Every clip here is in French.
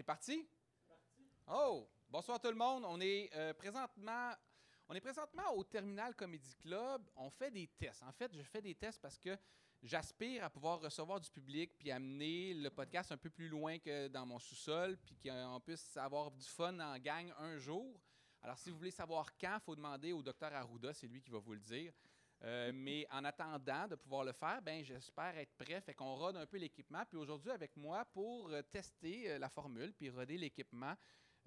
C'est parti? Oh! Bonsoir tout le monde. On est euh, présentement. On est présentement au Terminal Comedy Club. On fait des tests. En fait, je fais des tests parce que j'aspire à pouvoir recevoir du public puis amener le podcast un peu plus loin que dans mon sous-sol puis qu'on puisse avoir du fun en gang un jour. Alors, si vous voulez savoir quand, il faut demander au docteur Arruda, c'est lui qui va vous le dire. Euh, mais en attendant de pouvoir le faire, ben j'espère être prêt. Fait qu'on rode un peu l'équipement. Puis aujourd'hui, avec moi, pour euh, tester euh, la formule puis roder l'équipement,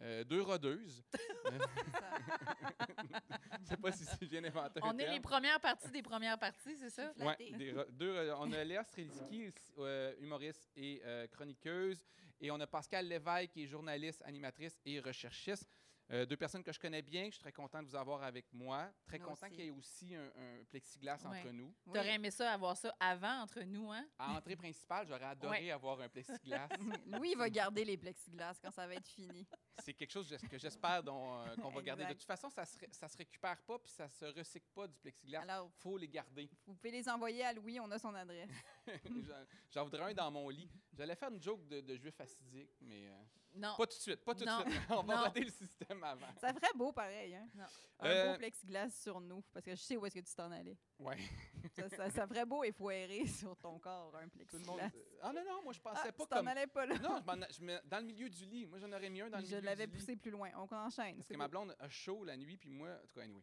euh, deux rodeuses. Je sais pas si c'est bien inventé. On est les premières parties des premières parties, c'est ça? Euh, on a Léa Streliski, euh, humoriste et euh, chroniqueuse, et on a Pascal Lévesque, qui est journaliste, animatrice et recherchiste. Euh, deux personnes que je connais bien, que je suis très content de vous avoir avec moi. Très Nous content qu'il y ait aussi un, un plexiglas Ouais. entre nous. Oui. T'aurais aimé ça, avoir ça avant entre nous, hein? À entrée principale, j'aurais adoré Ouais. avoir un plexiglas. Louis, il va garder les plexiglas quand ça va être fini. C'est quelque chose que j'espère euh, qu'on va garder. De toute façon, ça se, ça se récupère pas puis ça se recycle pas du plexiglas. Alors, faut les garder. vous pouvez les envoyer à Louis, on a son adresse. J'en- voudrais un dans mon lit. J'allais faire une joke de, de juif assidique, mais euh, Non. pas tout de suite. Pas tout de suite. On va rater le système avant. Ça ferait beau pareil, hein? Non. Un Euh, beau plexiglas sur nous, parce que je sais où est-ce que tu t'en allais. Ouais. Ça, ça, ça ferait beau et foiré sur ton corps, un Tout le monde. plexiglas. Ah non, non, moi je pensais Ah, pas tu t'en comme. allais pas là. Non, je m'en- je me- dans le milieu du lit. Moi, j'en aurais mis un dans le je milieu l'avais du lit. poussé plus loin. On enchaîne. Parce c'est que ma blonde a chaud la nuit, puis moi, en tout cas, anyway.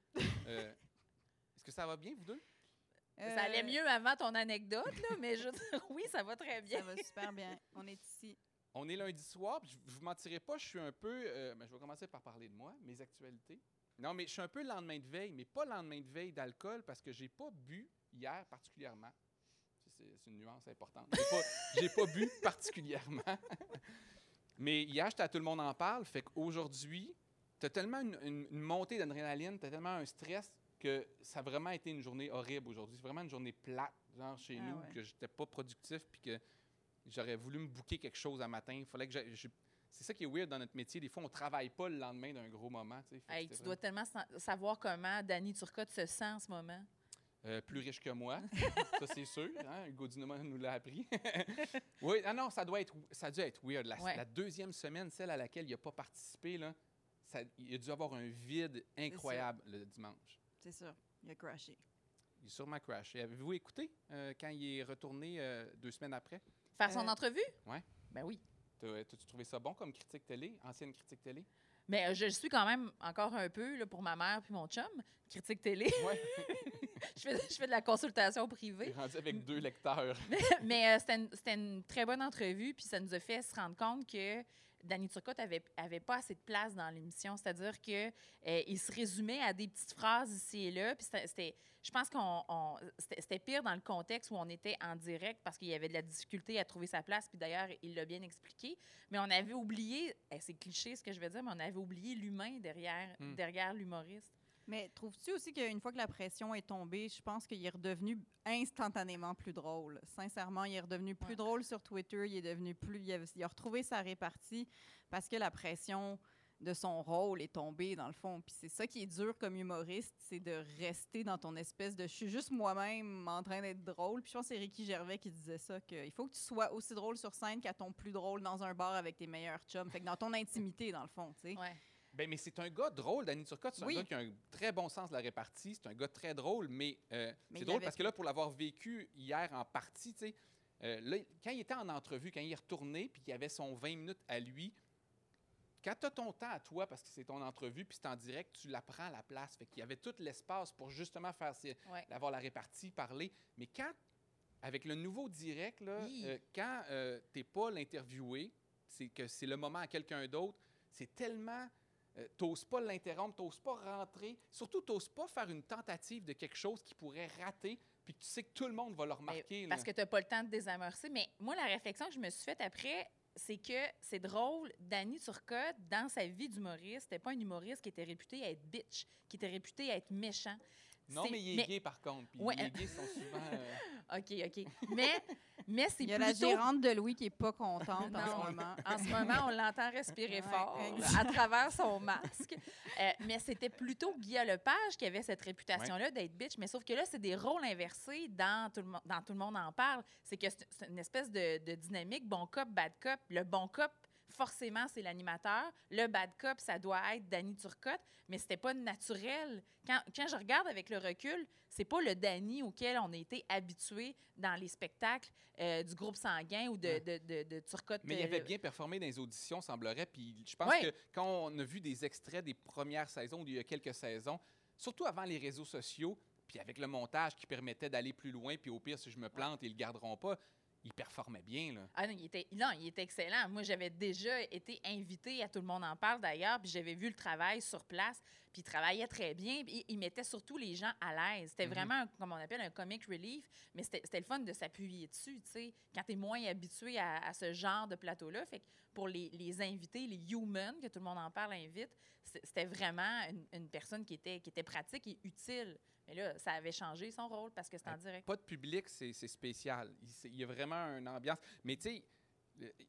Euh, Est-ce que ça va bien, vous deux? Ça allait Euh, mieux avant ton anecdote, là, mais je oui, ça va très bien. Ça va super bien. On est ici. On est lundi soir, puis je je vous mentirai pas, je suis un peu. euh, ben, je vais commencer par parler de moi, mes actualités. Non, mais je suis un peu lendemain de veille, mais pas lendemain de veille d'alcool parce que j'ai pas bu hier particulièrement. C'est une nuance importante. J'ai pas, pas bu particulièrement. mais hier, j'étais à Tout le monde en parle, fait qu'aujourd'hui, tu as tellement une, une- une montée d'adrénaline, tu as tellement un stress que ça a vraiment été une journée horrible aujourd'hui. C'est vraiment une journée plate, genre chez Ah nous, ouais. que j'étais pas productif, puis que j'aurais voulu me booker quelque chose à matin. Fallait que je- C'est ça qui est weird dans notre métier. Des fois, on travaille pas le lendemain d'un gros moment. tu Hey, dois tellement sa- savoir comment Danny Turcotte se sent en ce moment. Euh, plus riche que moi, ça c'est sûr. Hein? Hugo Dinoma nous l'a appris. oui, ah non, ça doit être, ça a dû être weird. La, Ouais. la deuxième semaine, celle à laquelle il n'a pas participé, là, ça, il a dû avoir un vide incroyable le dimanche. C'est sûr. Il a crashé. Il est sûrement crashé. Avez-vous écouté euh, quand il est retourné euh, deux semaines après? Faire son Euh, entrevue? ouais. Ben oui. T'as- T'as-tu trouvé ça bon comme critique télé, ancienne critique télé? Mais euh, je suis quand même encore un peu là, pour ma mère puis mon chum, critique télé. Oui, je, fais, je fais de la consultation privée. rendu avec deux lecteurs. Mais euh, c'était une, c'était une très bonne entrevue, puis ça nous a fait se rendre compte que Danny Turcotte avait, avait pas assez de place dans l'émission. C'est-à-dire que euh, il se résumait à des petites phrases ici et là. Puis c'était- je pense qu'on on- c'était pire dans le contexte où on était en direct parce qu'il y avait de la difficulté à trouver sa place. Puis d'ailleurs, il l'a bien expliqué. Mais on avait oublié, eh, c'est cliché ce que je veux dire, mais on avait oublié l'humain derrière, Hmm. derrière l'humoriste. Mais trouves-tu aussi qu'une fois que la pression est tombée, je pense qu'il est redevenu instantanément plus drôle? Sincèrement, il est redevenu plus Ouais. drôle sur Twitter. Il est devenu plus. Il a, il a retrouvé sa répartie parce que la pression de son rôle est tombée, dans le fond. Puis c'est ça qui est dur comme humoriste, c'est de rester dans ton espèce de. Je suis juste moi-même en train d'être drôle. Puis je pense que c'est Ricky Gervais qui disait ça, qu'il faut que tu sois aussi drôle sur scène qu'à ton plus drôle dans un bar avec tes meilleurs chums. Fait que dans ton intimité, dans le fond, tu sais. Ouais. Ben, mais c'est un gars drôle, Danny Turcotte. C'est Oui. un gars qui a un très bon sens de la répartie. C'est un gars très drôle, mais, euh, Mais c'est drôle avait- parce que là, pour l'avoir vécu hier en partie, tu sais, euh, là, quand il était en entrevue, quand il est retourné, puis qu'il avait son 20 minutes à lui, quand tu as ton temps à toi, parce que c'est ton entrevue, puis c'est en direct, tu la prends à la place. Fait qu'il y avait tout l'espace pour justement faire ses- Ouais. avoir la répartie, parler. Mais quand, avec le nouveau direct, là, Oui. euh, quand euh, t'es pas l'interviewé, c'est que c'est le moment à quelqu'un d'autre, c'est tellement... euh, t'oses pas l'interrompre, t'oses pas rentrer. Surtout, t'oses pas faire une tentative de quelque chose qui pourrait rater, puis que tu sais que tout le monde va le Mais remarquer. là. parce que tu n'as pas le temps de désamorcer. Mais moi, la réflexion que je me suis faite après, c'est que c'est drôle, Danny Turcotte, dans sa vie d'humoriste, c'était pas un humoriste qui était réputé à être bitch, qui était réputé à être méchant. Non, mais il est gay, par contre. Puis Ouais. les gays sont souvent... euh, OK, OK. Mais, mais c'est Il y a plutôt... la gérante de Louis qui est pas contente en ce moment. En ce moment, on l'entend respirer Ouais, fort à travers son masque. Euh, mais c'était plutôt Guillaume Lepage qui avait cette réputation-là d'être bitch. Mais sauf que là, c'est des rôles inversés dans tout le, mo- dans tout le monde en parle. C'est que c'est c'est une espèce de, de dynamique bon cop, bad cop. Le bon cop forcément, c'est l'animateur. Le bad cop, ça doit être Danny Turcotte, mais c'était pas naturel. Quand, quand je regarde avec le recul, c'est pas le Danny auquel on a été habitué dans les spectacles euh, du groupe sanguin ou de, Ouais. de, de, de Turcotte. Mais il euh, avait bien performé dans les auditions, semblerait. Puis je pense Ouais. que quand on a vu des extraits des premières saisons, ou il y a quelques saisons, surtout avant les réseaux sociaux, puis avec le montage qui permettait d'aller plus loin, puis au pire, si je me plante, ils le garderont pas, il performait bien. Là. Ah non, il était, non, il était excellent. Moi, j'avais déjà été invitée à Tout le monde en parle d'ailleurs, puis j'avais vu le travail sur place, puis il travaillait très bien, puis il mettait surtout les gens à l'aise. C'était Mhm. vraiment, un- comme on appelle, un comic relief, mais c'était le fun de s'appuyer dessus, tu sais, quand tu es moins habitué à, à ce genre de plateau-là. Fait que pour les, les invités, les humans, que tout le monde en parle invite, c'était vraiment une, une personne qui était, qui était pratique et utile. Mais là, ça avait changé son rôle parce que c'était en direct. Pas de public, c'est c'est spécial. Il, c'est- il y a vraiment une ambiance. Mais tu sais,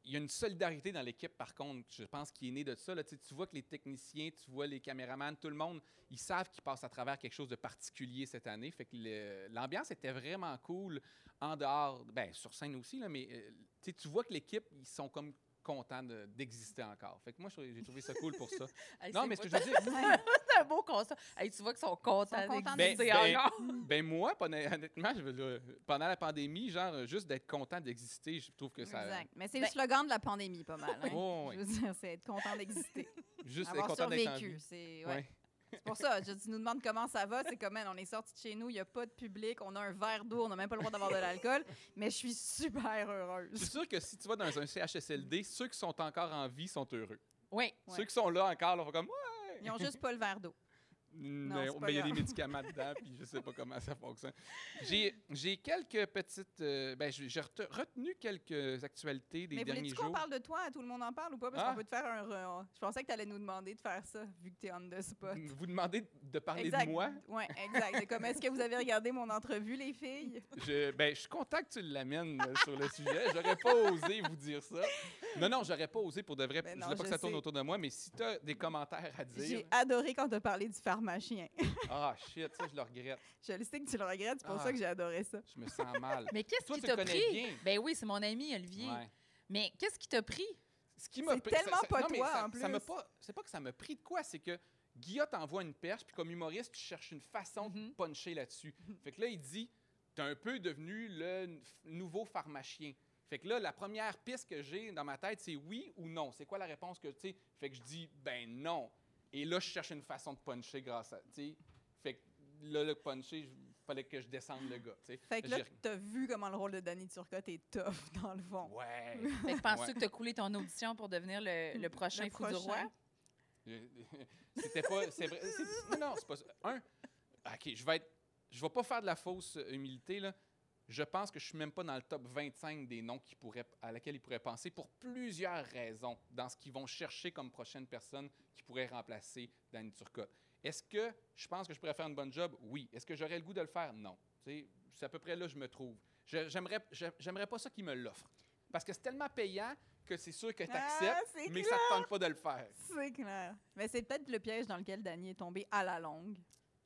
il y a une solidarité dans l'équipe, par contre, je pense, qui est née de ça. Là. Tu vois que les techniciens, tu vois les caméramans, tout le monde, ils savent qu'ils passent à travers quelque chose de particulier cette année. Fait que l'ambiance était vraiment cool en dehors, ben sur scène aussi, là, mais euh, tu vois que l'équipe, ils sont comme contents de- d'exister encore. Fait que moi, j'ai trouvé ça cool pour ça. Hey, non, mais ce que je veux dire, C'est un beau constat. Hey, tu vois qu'ils sont contents d'exister Ben- ben- encore. ben moi, pendant- honnêtement, je veux dire, pendant la pandémie, genre, juste d'être content d'exister, je trouve que ça... Exact. Mais c'est Ben- le slogan de la pandémie, pas mal. hein. Oh, oui. Je veux dire, c'est être content d'exister. Juste être Avoir content d'être en survécu. vie. C'est ouais. Ouais. C'est pour ça. Je, tu nous demandes comment ça va. C'est comme, man, on est sorti de chez nous, il n'y a pas de public, on a un verre d'eau, on n'a même pas le droit d'avoir de l'alcool. Mais je suis super Je heureuse. suis sûr que si tu vas dans un CHSLD, ceux qui sont encore en vie sont heureux. Oui. Ouais. Ceux qui sont là encore, là, comme ouais. Ils ont juste pas le verre d'eau. Mais c'est pas ben, il y a des médicaments dedans, puis je sais pas comment ça fonctionne. J'ai quelques petites. euh, ben, j'ai j'ai rete- retenu quelques actualités des Mais derniers voulais-tu qu'on jours. parle de toi? Tout le monde en parle ou pas? Parce Ah. qu'on peut te faire un. Je pensais que tu allais nous demander de faire ça, vu que tu es on the spot. Vous demandez de parler exact. de moi? Oui, exact. C'est comme, est-ce que vous avez regardé mon entrevue, les filles? Je, ben, je suis content que tu l'amènes euh, sur le sujet. J'aurais pas osé vous dire ça. Non, non, j'aurais pas osé pour de vrai. Ben je non, veux pas que je ça tourne autour de moi, mais si tu as des commentaires à dire. J'ai adoré quand tu as parlé du pharmacien. Ah, shit, ça, je le regrette. je le sais que tu le regrettes, c'est pour Ah. ça que j'ai adoré ça. Je me sens mal. Mais qu'est-ce qui t'a pris? bien. Ben oui, c'est mon ami Olivier. Ouais. Mais qu'est-ce qui t'a pris? Ce qui m'a C'est pris- ça- tellement ça- pas non, mais toi, ça- en ça m'a plus. pas- C'est pas que ça m'a pris de quoi, c'est que Guilla t'envoie une perche, puis comme humoriste, tu cherches une façon Mhm. de puncher là-dessus. Fait que là, il dit T'es un peu devenu le nouveau pharmacien. Fait que là, la première piste que j'ai dans ma tête, c'est oui ou non. C'est quoi la réponse que tu sais? Fait que je dis Ben non. Et là, je cherche une façon de puncher grâce à. tu sais. Fait que là, le puncher, il fallait que je descende le gars. tu sais. Fait que là, t'as vu comment le rôle de Danny Turcotte est tough, dans le fond. Ouais. Fait que penses-tu Ouais. que t'as coulé ton audition pour devenir le, le prochain Le fou du roi? prochain. C'était pas. C'est vrai. Non, non, c'est pas ça. Un, OK, je vais être. Je vais pas faire de la fausse euh, humilité, là. Je pense que je suis même pas dans le top 25 des noms qui pourraient, à laquelle ils pourraient penser pour plusieurs raisons dans ce qu'ils vont chercher comme prochaine personne qui pourrait remplacer Danny Turcotte. Est-ce que je pense que je pourrais faire une bonne job? Oui. Est-ce que j'aurais le goût de le faire? Non. C'est à peu près là que je me trouve. Je- J'aimerais j'aimerais pas ça qu'ils me l'offrent. Parce que c'est tellement payant que c'est sûr que tu acceptes, Ah, mais ça te tente pas de le faire. C'est clair. Mais c'est peut-être le piège dans lequel Danny est tombé à la longue.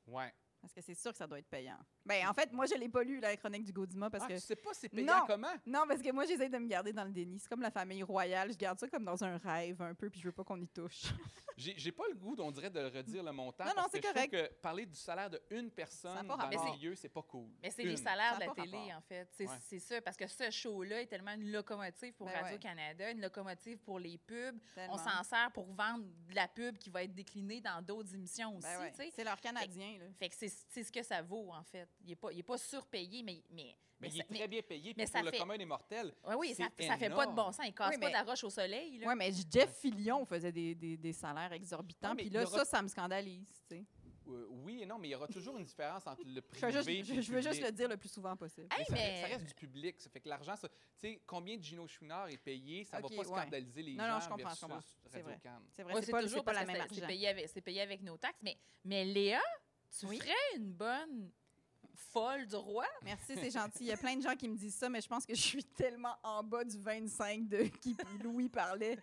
Ouais. Parce que c'est sûr que ça doit être payant. Ben, en fait, moi, je l'ai pas lu, la chronique du Gaudima, parce ah, que... tu sais pas c'est payant Non. comment? Non, parce que moi, j'essaie de me garder dans le déni. C'est comme la famille royale. Je garde ça comme dans un rêve un peu, puis je veux pas qu'on y touche. J'ai j'ai pas le goût, on dirait, de le redire le montant. Non, non, c'est je correct. que parler du salaire de une Ça personne dans pas le milieu, c'est pas cool. Mais c'est les salaires de la télé, rapport. en fait. C'est Ouais. c'est ça, parce que ce show-là est tellement une locomotive pour Ben ouais. Radio-Canada, une locomotive pour les pubs. Tellement. On s'en sert pour vendre de la pub qui va être déclinée dans d'autres émissions aussi, Ben ouais. sais. C'est leur Canadien, là. Fait que c'est c'est ce que ça vaut, en fait. Il n'est pas, il est pas surpayé, mais... mais, Mais, il est très bien payé. mais pour fait- le commun des mortels, Ouais, oui, ça, ça fait pas de bon sens. Il casse Oui, pas de la roche au soleil. Là. Ouais, mais Jeff Fillion faisait des, des, des salaires exorbitants. Puis là, ça, ça me scandalise, tu sais. euh, oui et non, mais il y aura toujours une différence entre le Je, privé veux juste- et je- je veux juste le dire le plus souvent possible. Hey, ça, mais- ça reste du public. Ça fait que l'argent, ça- tu sais, combien de Gino Chouinard est payé, ça Ok, va pas ouais. scandaliser les Non, gens non, je comprends, je C'est vrai. C'est vrai, Ouais, c'est pas, toujours pas la même c'est argent. payé, avec, c'est payé avec nos taxes. Mais, mais Léa, tu Oui. ferais une bonne folle du roi? Merci, c'est gentil. Il y a plein de gens qui me disent ça, mais je pense que je suis tellement en bas du 25 de qui Louis parlait.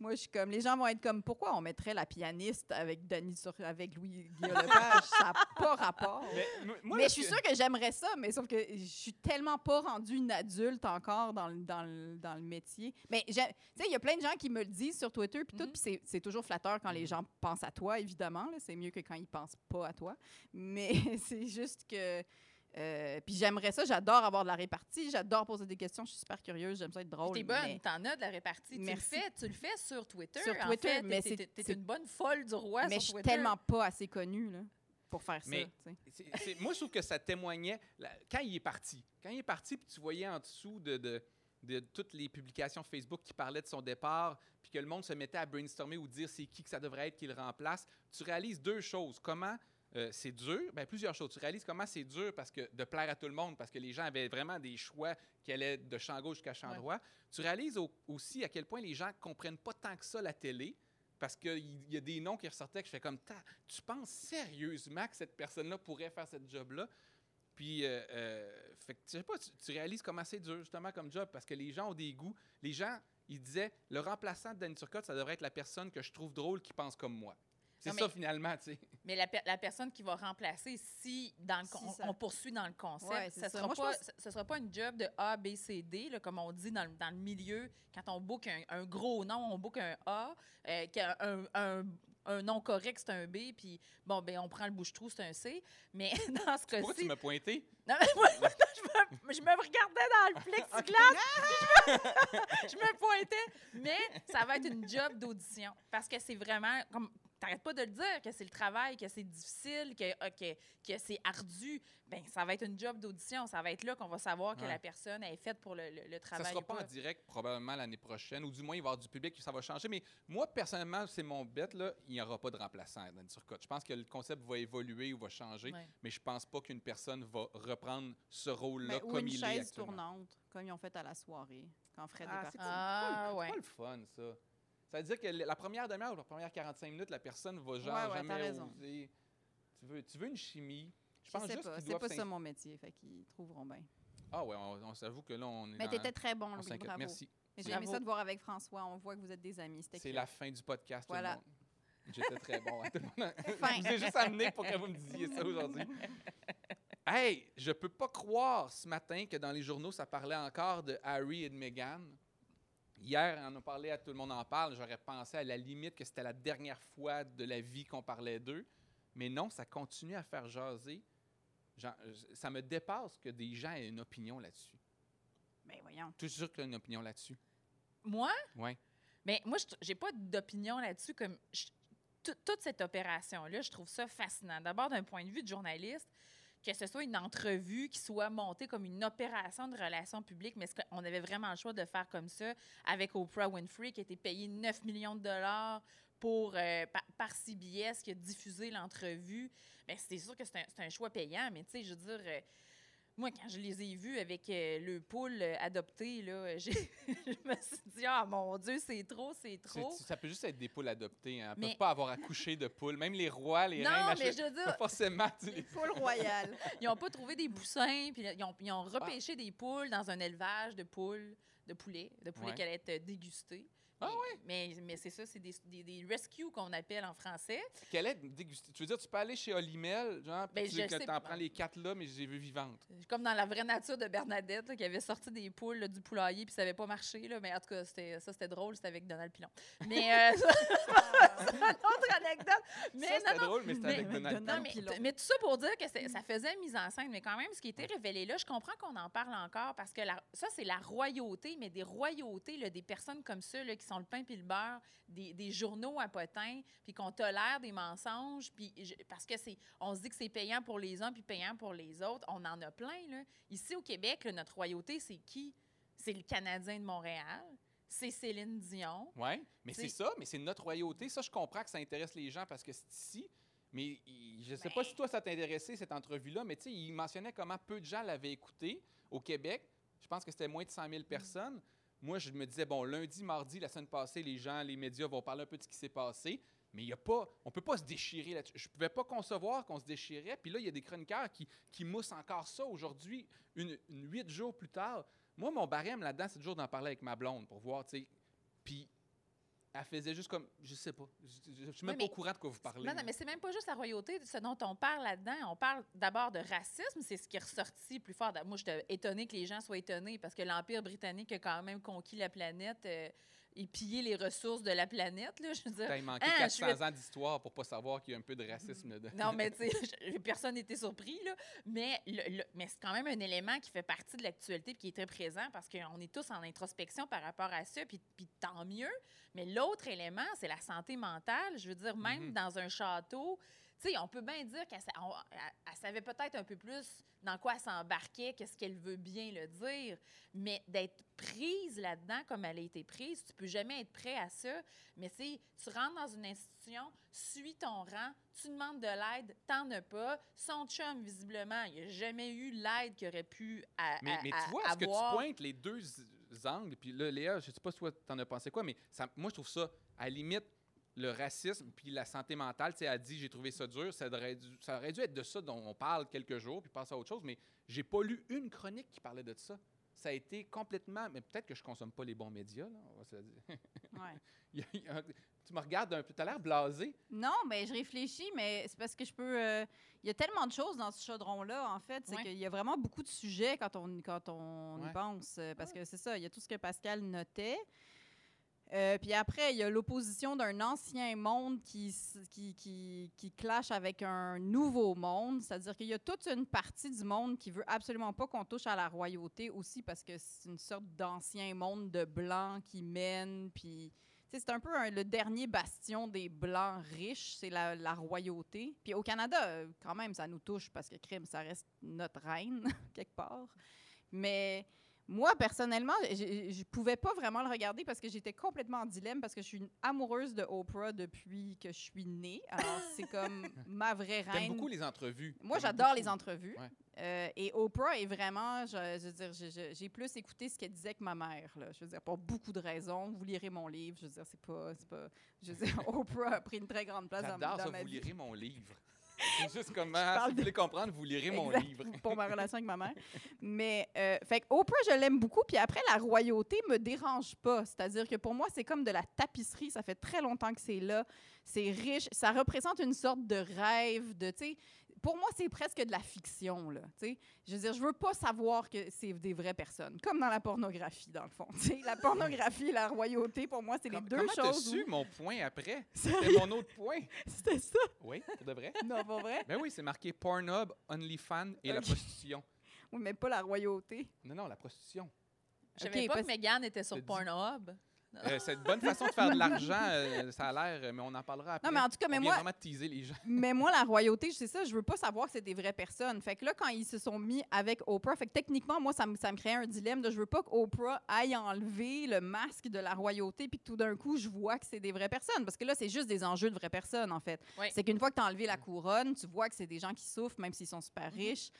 Moi, je suis comme, les gens vont être comme, pourquoi on mettrait la pianiste avec Denis sur, avec Louis Guillaume Lepage? Ça n'a pas rapport. Mais, moi, mais je suis que- sûre que j'aimerais ça, mais sauf que je suis tellement pas rendue une adulte encore dans le, dans le, dans le métier. Mais tu sais, il y a plein de gens qui me le disent sur Twitter, puis tout, Mhm. puis c'est- c'est toujours flatteur quand les Mhm. gens pensent à toi, évidemment. C'est mieux que quand ils pensent pas à toi. Mais c'est juste que. Euh, puis j'aimerais ça, j'adore avoir de la répartie, j'adore poser des questions, je suis super curieuse, j'aime ça être drôle. T'es bonne, mais- t'en as de la répartie. Tu le, Merci. fais, tu le fais sur Twitter. Sur en Twitter, fait. mais T'es- une bonne folle du roi mais je sur suis Twitter. tellement pas assez connue là, pour faire Mais- ça. moi, je trouve que ça témoignait. quand il est parti, quand il est parti, puis tu voyais en dessous de, de, de toutes les publications Facebook qui parlaient de son départ, puis que le monde se mettait à brainstormer ou dire c'est qui que ça devrait être qui le remplace, tu réalises deux choses. Comment euh, c'est dur, ben, plusieurs choses. Tu réalises comment c'est dur parce que de plaire à tout le monde, parce que les gens avaient vraiment des choix qui allaient de champ gauche jusqu'à champ Ouais. droit. Tu réalises au- aussi à quel point les gens comprennent pas tant que ça la télé. Parce qu'il y a des noms qui ressortaient que je fais comme, tu penses sérieusement que cette personne-là pourrait faire cette job-là? Puis, euh, euh, fait que, tu sais pas, tu, tu réalises comment c'est dur, justement, comme job, parce que les gens ont des goûts. Les gens, ils disaient, le remplaçant de Danny Turcotte, ça devrait être la personne que je trouve drôle qui pense comme moi. C'est ça, finalement, tu sais. Mais la, per- la personne qui va remplacer, si, dans le con- Si on, ça- on poursuit dans le concept, Ouais, ça ça. sera Moi, pas, pense- ce- sera pas une job de A, B, C, D, là, comme on dit dans, le- dans le milieu. Quand on book un, un gros nom, on book un A, euh, qu'un- un, un, un nom correct, c'est un B, puis bon, ben on prend le bouche-trou, c'est un C. Mais dans ce Pourquoi tu cas-ci... m'as pointé? Non, mais moi, je, me, je me regardais dans le plexiglas, puis je me, je me pointais. Mais ça va être une job d'audition. Parce que c'est vraiment comme. T'arrêtes pas de le dire que c'est le travail, que c'est difficile, que, ah, que, que c'est ardu. Ben, ça va être une job d'audition. Ça va être là qu'on va savoir que Ouais. la personne est faite pour le, le- le Ça travail. sera ou pas en pas. direct probablement l'année prochaine, ou du moins il va y avoir du public, ça va changer. Mais moi, personnellement, c'est mon bet, là, il n'y aura pas de remplaçant à Danny Turcotte. Je pense que le concept va évoluer ou va changer, Ouais. mais je pense pas qu'une personne va reprendre ce rôle-là Ben, ou comme une il est chaise actuellement. tournante, comme ils ont fait à la soirée, quand Fred Ah, est parti. pas, Ah, c'est pas- ouais. c'est pas le fun, ça. Ça veut dire que la première demi-heure ou la première 45 minutes, la personne va genre Ouais, ouais, t'as jamais oser. Tu veux, tu veux une chimie. Je Je pense sais juste pas, qu'ils c'est pas ça mon métier, fait qu'ils trouveront bien. Ah ouais, on, on s'avoue que là, on est Mais t'étais très bon, on Louis, bravo. Merci. J'ai aimé ça de voir avec François, on voit que vous êtes des amis, C'est la fin du podcast, Voilà. tout le monde. J'étais très bon. tout le monde. Fin. Je vous ai juste amené pour que vous me disiez ça aujourd'hui. Hey, je peux pas croire ce matin que dans les journaux, ça parlait encore de Harry et de Meghan. Hier, on a parlé à Tout le monde en parle. J'aurais pensé à la limite que c'était la dernière fois de la vie qu'on parlait d'eux. Mais non, ça continue à faire jaser. Genre, ça me dépasse que des gens aient une opinion là-dessus. Ben voyons. Tout sûr que tu as une opinion là-dessus? Moi, Oui. Mais moi, j'ai pas d'opinion là-dessus. Comme je- toute cette opération-là, je trouve ça fascinant. D'abord, d'un point de vue de journaliste, que ce soit une entrevue qui soit montée comme une opération de relations publiques, mais qu'on avait vraiment le choix de faire comme ça avec Oprah Winfrey, qui été payée 9 millions de dollars pour, euh, par, CBS, qui a diffusé l'entrevue? Bien, c'est sûr que c'est un, c'est un choix payant, mais tu sais, je veux dire, euh, moi, quand je les ai vus avec euh, le poule euh, adopté, là, j'ai- je me suis dit, ah mon Dieu, c'est trop, c'est C'est- trop. Ça peut juste être des poules adoptées. Hein. Elles Mais- peuvent pas avoir accouché de poules. Même les rois, les Non, reines, mais je veux pas dire, forcément. tu les- Poule royale. ils n'ont pas trouvé des poussins, puis ils ont, ils ont repêché des poules dans un élevage de poules, de poulets, de poulets Ouais. qui allaient être dégustés. Ah mais, mais, mais c'est ça, c'est des, des, des rescues qu'on appelle en français. Quelle est dégustée? Tu veux dire, tu peux aller chez Olimel, genre, puis Ben, tu je que sais t'en prends les quatre là, mais je les veux vivantes. Comme dans la vraie nature de Bernadette, là, qui avait sorti des poules là, du poulailler, puis ça n'avait pas marché. Là, mais en tout cas, c'était- ça, c'était drôle, c'était avec Donald Pilon. Mais euh, ça, c'est une autre anecdote. Mais ça, c'était non, drôle, mais c'était mais- avec Donald. Donald Non, mais, Pilon. mais tout ça pour dire que ça faisait mise en scène. Mais quand même, ce qui était révélé là, je comprends qu'on en parle encore parce que la- ça, c'est la royauté, mais des royautés, là, des personnes comme ça là, qui sont le pain puis le beurre, des, des journaux à potins, puis qu'on tolère des mensonges, puis parce que c'est, on se dit que c'est payant pour les uns puis payant pour les autres. On en a plein. Là. Ici au Québec, là, notre royauté, c'est qui? C'est le Canadien de Montréal. C'est Céline Dion. Oui, mais c'est ça, mais c'est notre royauté. Ça, je comprends que ça intéresse les gens parce que c'est ici. Mais je sais Mais- pas si toi, ça t'intéressait, cette entrevue-là, mais tu sais, il mentionnait comment peu de gens l'avaient écouté au Québec. Je pense que c'était moins de 100 Mm. 000 personnes. Moi, je me disais, bon, lundi, mardi, la semaine passée, les gens, les médias vont parler un peu de ce qui s'est passé. Mais il y a pas, on peut pas se déchirer là-dessus. Je pouvais pas concevoir qu'on se déchirait. Puis là, il y a des chroniqueurs qui, qui moussent encore ça aujourd'hui, une, huit jours plus tard. Moi, mon barème là-dedans, c'est toujours d'en parler avec ma blonde pour voir, tu sais. Puis elle faisait juste comme, je sais pas, je, je suis même Oui, pas au courant de quoi vous parlez. Non, non, mais c'est même pas juste la royauté, ce dont on parle là-dedans. On parle d'abord de racisme, c'est ce qui est ressorti plus fort. Moi, j'étais étonnée que les gens soient étonnés parce que l'Empire britannique a quand même conquis la planète euh, et pillé les ressources de la planète. Là, je veux dire. Manqué Ah, 400 je vais- ans d'histoire pour pas savoir qu'il y a un peu de racisme là-dedans. Non, mais tu sais, personne n'était surpris, là. Mais, le- le- mais c'est quand même un élément qui fait partie de l'actualité et qui est très présent parce qu'on est tous en introspection par rapport à ça, puis, puis tant mieux. Mais l'autre élément, c'est la santé mentale. Je veux dire, même Mhm. dans un château, tu sais, on peut bien dire qu'elle elle- savait peut-être un peu plus dans quoi elle s'embarquait, qu'est-ce qu'elle veut bien le dire, mais d'être prise là-dedans comme elle a été prise, tu peux jamais être prêt à ça. Mais tu tu rentres dans une institution, suis ton rang, tu demandes de l'aide, t'en as pas. Son chum, visiblement, il n'a jamais eu l'aide qu'il aurait pu à, Mais, à- mais à- tu vois, ce que tu pointes, les deux angles, puis là, Léa, je sais pas si toi, t'en as pensé quoi, mais ça- moi, je trouve ça, à la limite, le racisme puis la santé mentale, tu sais, elle a dit, j'ai trouvé ça dur, ça aurait, dû, ça aurait dû être de ça dont on parle quelques jours, puis passe à autre chose, mais j'ai pas lu une chronique qui parlait de ça. Ça a été complètement, mais peut-être que je consomme pas les bons médias, là, on va se le dire. Ouais. Il y a- il y a- tu me regardes un peu, t'as l'air blasé. Non, mais je réfléchis, mais c'est parce que je peux. euh, Il y a tellement de choses dans ce chaudron-là, en fait. C'est Ouais. qu'il y a vraiment beaucoup de sujets quand on, quand on y pense. euh, Parce que c'est ça, il y a tout ce que Pascal notait. Euh, puis après, il y a l'opposition d'un ancien monde qui, qui, qui, qui clash avec un nouveau monde. C'est-à-dire qu'il y a toute une partie du monde qui veut absolument pas qu'on touche à la royauté aussi parce que c'est une sorte d'ancien monde de blancs qui mène. Puis c'est un peu le dernier bastion des Blancs riches, c'est la, royauté. Puis au Canada, quand même, ça nous touche parce que crime, ça reste notre reine, quelque part. Mais moi, personnellement, je je pouvais pas vraiment le regarder parce que j'étais complètement en dilemme parce que je suis une amoureuse de Oprah depuis que je suis née. Alors, c'est comme ma vraie T'aimes reine. beaucoup les entrevues. Moi, j'adore les entrevues. Ouais. Euh, et Oprah est vraiment, je, je veux dire, j'ai plus écouté ce qu'elle disait que ma mère. Là. Je veux dire, pour beaucoup de raisons. Vous lirez mon livre. Je veux dire, c'est pas, c'est pas. Je veux dire, Oprah a pris une très grande place dans, J'adore dans ça, ma vous vie. lirez mon livre. C'est juste comment, parle si vous voulez comprendre, vous lirez mon Exact, livre. pour ma relation avec ma mère. Mais, euh, fait que Oprah, je l'aime beaucoup. Puis après, la royauté me dérange pas. C'est-à-dire que pour moi, c'est comme de la tapisserie. Ça fait très longtemps que c'est là. C'est riche. Ça représente une sorte de rêve, de, tu sais, pour moi, c'est presque de la fiction, là. tu sais. Je veux dire, je veux pas savoir que c'est des vraies personnes, comme dans la pornographie, dans le fond. tu sais. La pornographie et la royauté, pour moi, c'est les deux comment t'as choses. su où- mon point après? C'était mon autre point. C'était ça? Oui, pour de vrai. Non, pas vrai? Ben oui, c'est marqué Pornhub, OnlyFans et la prostitution. Oui, mais pas la royauté. Non, non, la prostitution. Je savais Ok, pas parce- que Meghan était sur dit- Pornhub. Euh, c'est une bonne façon de faire de l'argent, euh, ça a l'air, euh, mais on en parlera après. Non, mais en tout cas, mais on moi, vraiment teaser les gens. Mais moi, la royauté, c'est ça, je veux pas savoir que c'est des vraies personnes. Fait que là, quand ils se sont mis avec Oprah, fait que techniquement, moi, ça me, ça me crée un dilemme de je veux pas qu'Oprah aille enlever le masque de la royauté puis que tout d'un coup, je vois que c'est des vraies personnes. Parce que là, c'est juste des enjeux de vraies personnes, en fait. Oui. C'est qu'une fois que tu as enlevé la couronne, tu vois que c'est des gens qui souffrent, même s'ils sont super riches.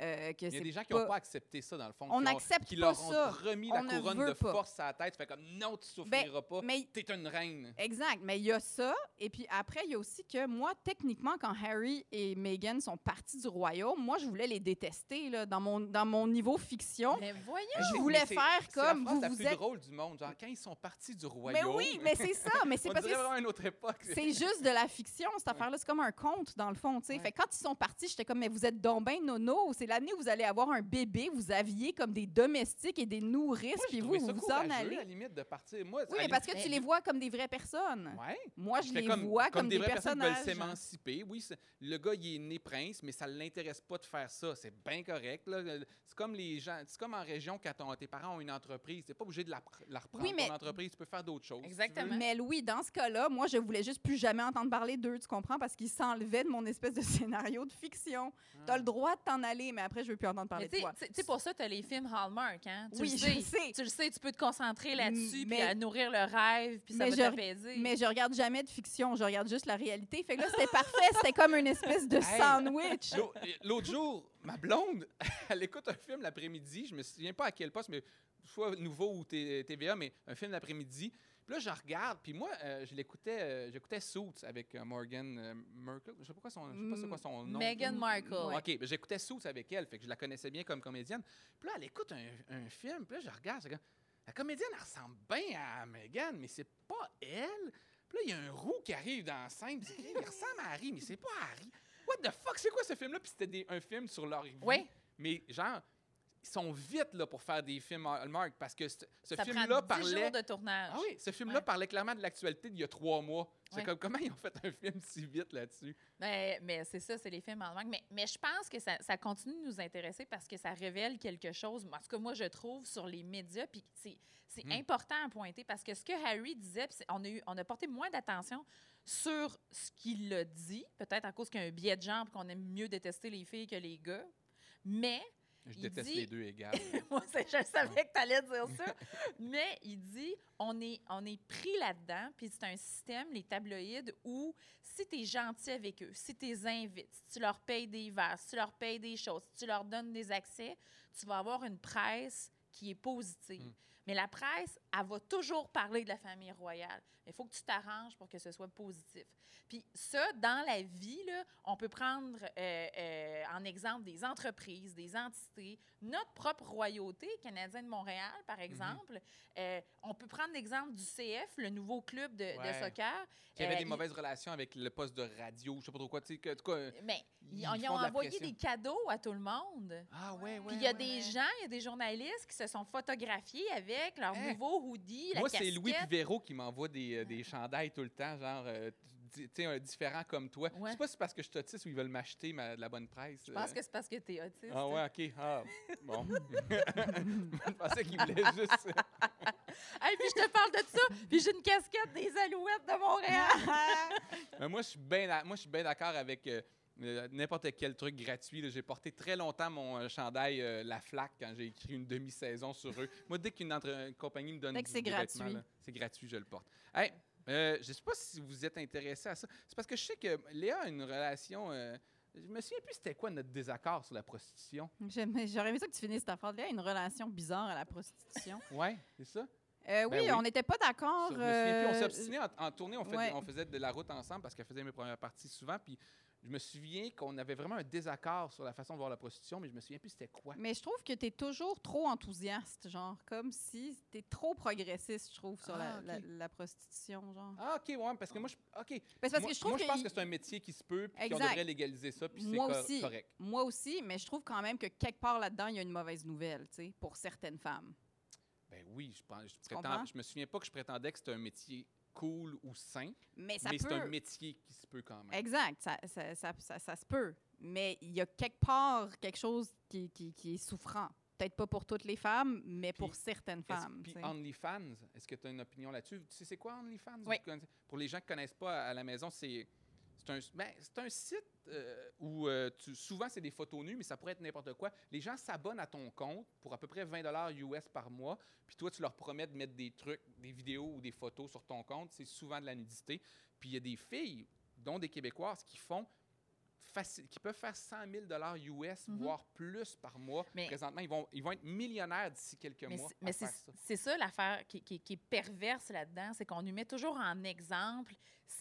Euh, que Il y a c'est des gens qui n'ont pas- pas accepté ça, dans le fond. On qui n'accepte qui pas leur ont ça. remis On la ne couronne de pas. force à la tête. Fait comme non, tu souffriras pas. Mais T'es une reine. Exact, mais il y a ça. Et puis après, il y a aussi que moi, techniquement, quand Harry et Meghan sont partis du royaume, moi, je voulais les détester là, dans, mon, dans mon niveau fiction. Mais voyons! Je Mais voulais faire c'est la comme vous la vous plus êtes. drôle du monde. Genre, quand ils sont partis du Mais royaume. oui, mais c'est ça. Mais c'est parce que vraiment une autre époque. c'est juste de la fiction, cette affaire-là. C'est comme un conte, dans le fond. tu sais. Fait que quand ils sont partis, j'étais comme, mais vous êtes donc ben nono. C'est l'année où vous allez avoir un bébé, vous habillez comme des domestiques et des nourrices, Moi, puis vous, vous en courageux, à allez. la limite, de partir. Moi, Oui, mais parce que tu les vois comme des vraies personnes. Ouais. Moi, je les comme, vois comme, des, des, vraies personnes qui veulent s'émanciper. Oui, le gars, il est né prince, mais ça ne l'intéresse pas de faire ça. C'est bien correct. C'est comme les gens, c'est comme en région quand ton- tes parents ont une entreprise. Tu n'es pas obligé de la, pr- la reprendre, Oui, mais- ton entreprise. Tu peux faire d'autres choses. tu Exactement. Mais Louis, dans ce cas-là, moi, je voulais juste plus jamais entendre parler d'eux, tu comprends? Parce qu'ils s'enlevaient de mon espèce de scénario de fiction. T'as Ah. le droit de t'en aller, mais après, je veux plus entendre parler de tu sais- toi. tu sais, sais, pour ça, tu as les films Hallmark, hein? Tu Oui, le je sais. sais. Tu le sais, tu peux te concentrer là-dessus, puis Mais- à nourrir le rêve, puis ça Mais va je- t'apaiser. Mais je regarde jamais de fiction, je regarde juste la réalité. Fait que là, c'était parfait. C'était comme une espèce de Hey. sandwich. L'au- L'autre jour, ma blonde, elle écoute un film l'après-midi. Je me souviens pas à quel poste, mais soit nouveau ou T- TVA, mais un film l'après-midi. Puis là, je regarde. Puis moi, euh, je l'écoutais, euh, j'écoutais Suits avec euh, Morgan Merkel. Je sais pas quoi son, je sais pas c'est quoi son nom. Meghan Markle. Ouais. OK, ben, j'écoutais Suits avec elle, fait que je la connaissais bien comme comédienne. Puis là, elle écoute un, un film, puis là, je regarde, c'est comme, la comédienne, elle ressemble bien à Megan, mais c'est pas elle. Puis là, il y a un roux qui arrive dans la scène. puis Il ressemble à Harry, mais c'est pas Harry. What the fuck, c'est quoi ce film-là? Puis c'était des- un film sur leur vie. Oui. Mais genre, ils sont vite là, pour faire des films Hallmark parce que ce, film-là prend 10 parlait. jours de tournage. Ah oui, ce film-là Ouais. parlait clairement de l'actualité d'il y a trois mois. C'est Ouais. comme comment ils ont fait un film si vite là-dessus? Mais, mais c'est ça, c'est les films en langue. Mais, mais je pense que ça, ça continue de nous intéresser parce que ça révèle quelque chose, en tout cas, moi, je trouve, sur les médias. Puis c'est, Hmm. important à pointer parce que ce que Harry disait, on a, eu, on a porté moins d'attention sur ce qu'il a dit, peut-être à cause qu'il y a un biais de genre qu'on aime mieux détester les filles que les gars. Mais Je Il déteste dit- les deux égales. moi, je savais que tu allais dire ça. Mais il dit on est, on est pris là-dedans, puis c'est un système, les tabloïds, où si tu es gentil avec eux, si tu les invites, si tu leur payes des verres, si tu leur payes des choses, si tu leur donnes des accès, tu vas avoir une presse qui est positive. Mm. Mais la presse, elle va toujours parler de la famille royale. Il faut que tu t'arranges pour que ce soit positif. Puis ça, dans la vie, là, on peut prendre euh, euh, en exemple des entreprises, des entités, notre propre royauté canadienne de Montréal, par Mhm. exemple. Euh, on peut prendre l'exemple du CF, le nouveau club de, de Ouais. soccer. Qui avait des il- mauvaises relations avec le poste de radio, je sais pas trop quoi. Tu sais, en tout cas, Mais Ils ils, ils font ont de envoyé pression. des cadeaux à tout le monde. Ah ouais, ouais. Puis il y a ouais, des ouais. gens, il y a des journalistes qui se sont photographiés avec leur Hein? nouveau hoodie, la Moi, c'est Louis. Pivero qui m'envoie des, euh, des chandails tout le temps, genre, euh, tu sais, un différent comme toi. Je Ouais. sais pas si c'est parce que je suis autiste ou ils veulent m'acheter ma- de la bonne presse. Je pense euh. que c'est parce que tu es autiste. Ah ouais, OK. Ah, bon. je pensais qu'il voulait juste... Hey, puis je te parle de ça, puis j'ai une casquette des Alouettes de Montréal. Mais moi, je suis bien je d'accord avec euh, n'importe quel truc gratuit. J'ai porté très longtemps mon euh, chandail euh, La Flaque quand j'ai écrit une demi-saison sur eux. Moi, dès qu'une compagnie me donne Fait que du- c'est gratuit. c'est gratuit, je le porte. Hey, euh, je sais pas si vous êtes intéressé à ça. C'est parce que je sais que Léa a une relation... euh, je me souviens plus c'était quoi notre désaccord sur la prostitution. J'aurais aimé ça que tu finisses ta phrase. Y a une relation bizarre à la prostitution. Ouais, c'est ça? Euh, oui, Ben oui. on n'était pas d'accord. On s'est euh, obstiné en, en tournée, on, fait- ouais. on faisait de la route ensemble parce qu'elle faisait mes premières parties souvent. Puis je me souviens qu'on avait vraiment un désaccord sur la façon de voir la prostitution, mais je me souviens plus c'était quoi. Mais je trouve que tu es toujours trop enthousiaste, genre, comme si tu es trop progressiste, je trouve, sur la, Ah, la- prostitution, genre. Ah, OK, ouais, parce que moi, je, OK. Parce moi, que je trouve moi, je pense il- que c'est un métier qui se peut, puis qu'on devrait légaliser ça, puis c'est Moi cor- aussi. correct. Moi aussi, mais je trouve quand même que quelque part là-dedans, il y a une mauvaise nouvelle, tu sais, pour certaines femmes. Ben oui, je, pense, je, comprends? prétends, je me souviens pas que je prétendais que c'était un métier cool ou sain, Mais ça mais c'est un métier qui se peut quand même. Exact, ça, ça, ça, se peut. Mais il y a quelque part quelque chose qui, qui, qui est souffrant. Peut-être pas pour toutes les femmes, mais pour certaines femmes. Puis. OnlyFans, est-ce que tu as une opinion là-dessus? Tu sais, c'est quoi OnlyFans? Oui. Pour les gens qui ne connaissent pas à la maison, c'est c'est un, ben, c'est un site euh, où euh, tu- souvent c'est des photos nues, mais ça pourrait être n'importe quoi. Les gens s'abonnent à ton compte pour à peu près 20 US par mois, puis toi, tu leur promets de mettre des trucs, des vidéos ou des photos sur ton compte. C'est souvent de la nudité. Puis il y a des filles, dont des Québécoises, qui font qui peuvent faire 100 000 US, Mhm. voire plus par mois. Mais- Présentement, ils vont, ils vont être millionnaires d'ici quelques Mais mois. mais c'est ça. c'est ça l'affaire qui, qui- qui est perverse là-dedans, c'est qu'on nous met toujours en exemple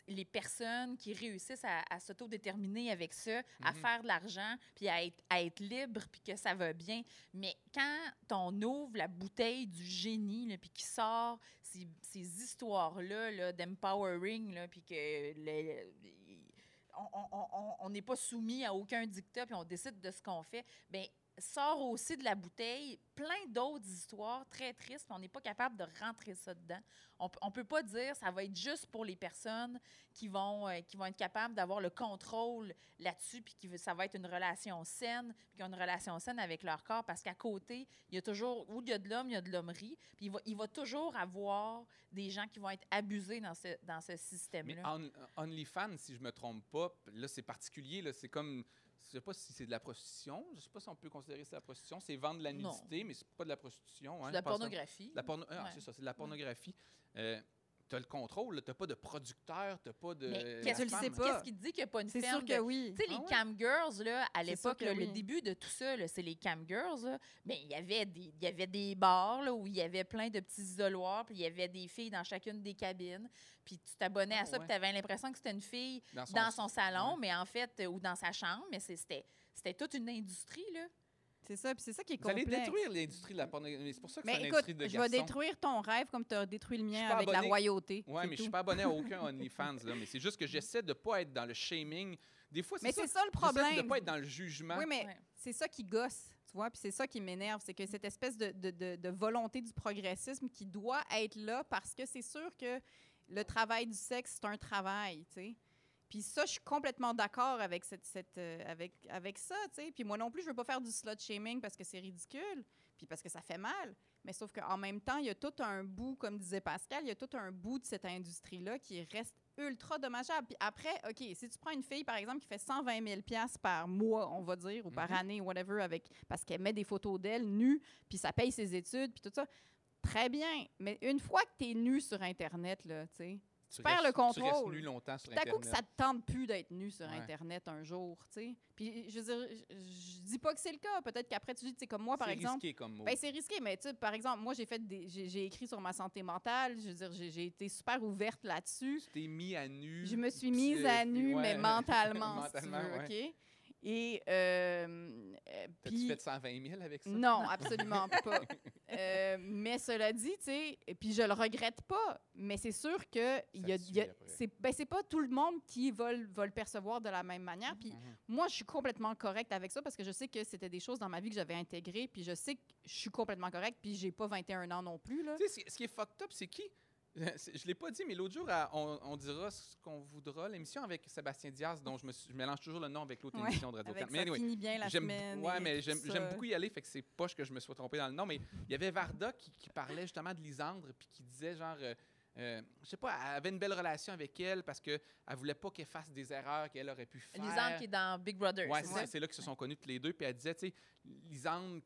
les personnes qui réussissent à, à s'autodéterminer avec ça, à Mhm. faire de l'argent, puis à être, à être libre, puis que ça va bien. Mais quand on ouvre la bouteille du génie, là, puis qui sort ces, ces histoires-là là, d'empowering, puis que le- on- n'est pas soumis à aucun dictat, puis on décide de ce qu'on fait, bien, sort aussi de la bouteille plein d'autres histoires très tristes, puis on n'est pas capable de rentrer ça dedans. On ne peut pas dire ça va être juste pour les personnes qui vont, euh, qui vont être capables d'avoir le contrôle là-dessus, puis que ça va être une relation saine, puis qu'ils ont une relation saine avec leur corps, parce qu'à côté, il y a toujours, où il y a de l'homme, il y a de l'hommerie, puis il va, il va toujours avoir des gens qui vont être abusés dans ce, dans ce Mais système-là. on, OnlyFans, si je me trompe pas, là, c'est particulier. Là, c'est comme. Je sais pas si c'est de la prostitution. Je sais pas si on peut considérer ça de la prostitution. C'est vendre de la Non. nudité, mais c'est pas de la prostitution. hein, C'est de la que- pornographie. de la porno- ah, Ouais. c'est ça, c'est de la pornographie. Euh, tu as le contrôle, tu n'as pas de producteur, tu n'as pas de. Mais qu'est-ce tu le femme. sais pas. qu'est-ce qui te dit qu'il n'y a pas une C'est ferme sûr de- que oui. Tu sais, les Ah ouais? cam girls, là, à C'est sûr l'époque, que le oui. début de tout ça, là, c'est les cam girls. là. Ben, il y avait des, il y avait des bars là, où il y avait plein de petits isoloirs, puis il y avait des filles dans chacune des cabines. Puis tu t'abonnais Ah à ça, ouais. puis tu avais l'impression que c'était une fille Dans son, dans son salon, ouais. mais en fait, euh, ou dans sa chambre, mais c'est- c'était, c'était toute une industrie, là. C'est ça, puis c'est ça qui est Vous allez complexe. détruire l'industrie de la pornographie. C'est pour ça que c'est Mais une écoute, industrie de je vais détruire ton rêve comme tu as détruit le Je mien avec la royauté. Ouais, c'est mais je tout. suis pas abonné à aucun OnlyFans, là. Mais c'est juste que j'essaie de pas être dans le shaming. Des fois, Mais c'est ça. c'est ça le J'essaie de problème. pas être dans le jugement. Oui, mais Ouais. c'est ça qui gosse, tu vois, puis c'est ça qui m'énerve, c'est que cette espèce de, de- de- de volonté du progressisme qui doit être là parce que c'est sûr que le travail du sexe, c'est un travail, tu sais. Puis ça, je suis complètement d'accord avec, cette, cette, euh, avec, avec ça, tu sais. Puis moi non plus, je veux pas faire du slut shaming parce que c'est ridicule, puis parce que ça fait mal. Mais sauf qu'en même temps, il y a tout un bout, comme disait Pascal, il y a tout un bout de cette industrie-là qui reste ultra dommageable. Puis après, OK, si tu prends une fille, par exemple, qui fait 120 000 par mois, on va dire, ou par Mhm. année, whatever, avec, parce qu'elle met des photos d'elle nue, puis ça paye ses études, puis tout ça, très bien. Mais une fois que tu es nu sur Internet, là, tu sais, tu perds le Tu restes contrôle. nu longtemps sur à coup Internet. que ça te tente plus d'être nu sur Ouais. Internet un jour, tu sais. Puis je veux dire, je- je dis pas que c'est le cas. Peut-être qu'après, tu dis, tu sais, comme moi, par C'est exemple, risqué comme mot. ben, c'est risqué, mais tu sais, par exemple, moi, j'ai fait des, j'ai, écrit sur ma santé mentale. Je veux dire, j'ai, été super ouverte là-dessus. tu t'es mis à nu. Je me suis mise à nu, ouais. mais mentalement, si tu Mentalement, veux, ouais. OK? Et, euh, euh, T'as-tu puis- fait 120 000 avec ça? non, absolument pas. Euh, mais cela dit, tu sais, et puis je le regrette pas, mais c'est sûr que y a, y a- c'est ben, c'est pas tout le monde qui va, le- va le percevoir de la même manière. Puis Mhm. moi, je suis complètement correcte avec ça parce que je sais que c'était des choses dans ma vie que j'avais intégrées, puis je sais que je suis complètement correcte, puis j'ai pas 21 ans non plus là. Tu sais, ce qui est fucked up, c'est qui? Je l'ai pas dit, mais l'autre jour, on, on dira ce qu'on voudra. L'émission avec Sébastien Diaz, dont je, me suis- je mélange toujours le nom avec l'autre Ouais, émission de radio Avec Mais ça anyway, finit bien la semaine. ouais, mais j'aime beaucoup y aller, fait que c'est poche que je me sois trompé dans le nom. Mais il y avait Varda qui, qui parlait justement de Lisandre, puis qui disait genre. euh, euh, je sais pas, elle avait une belle relation avec elle parce qu'elle voulait pas qu'elle fasse des erreurs qu'elle aurait pu faire. Lisandre qui est dans Big Brother. Ouais, c'est là qu'ils se sont connus tous les deux. Puis elle disait, tu sais,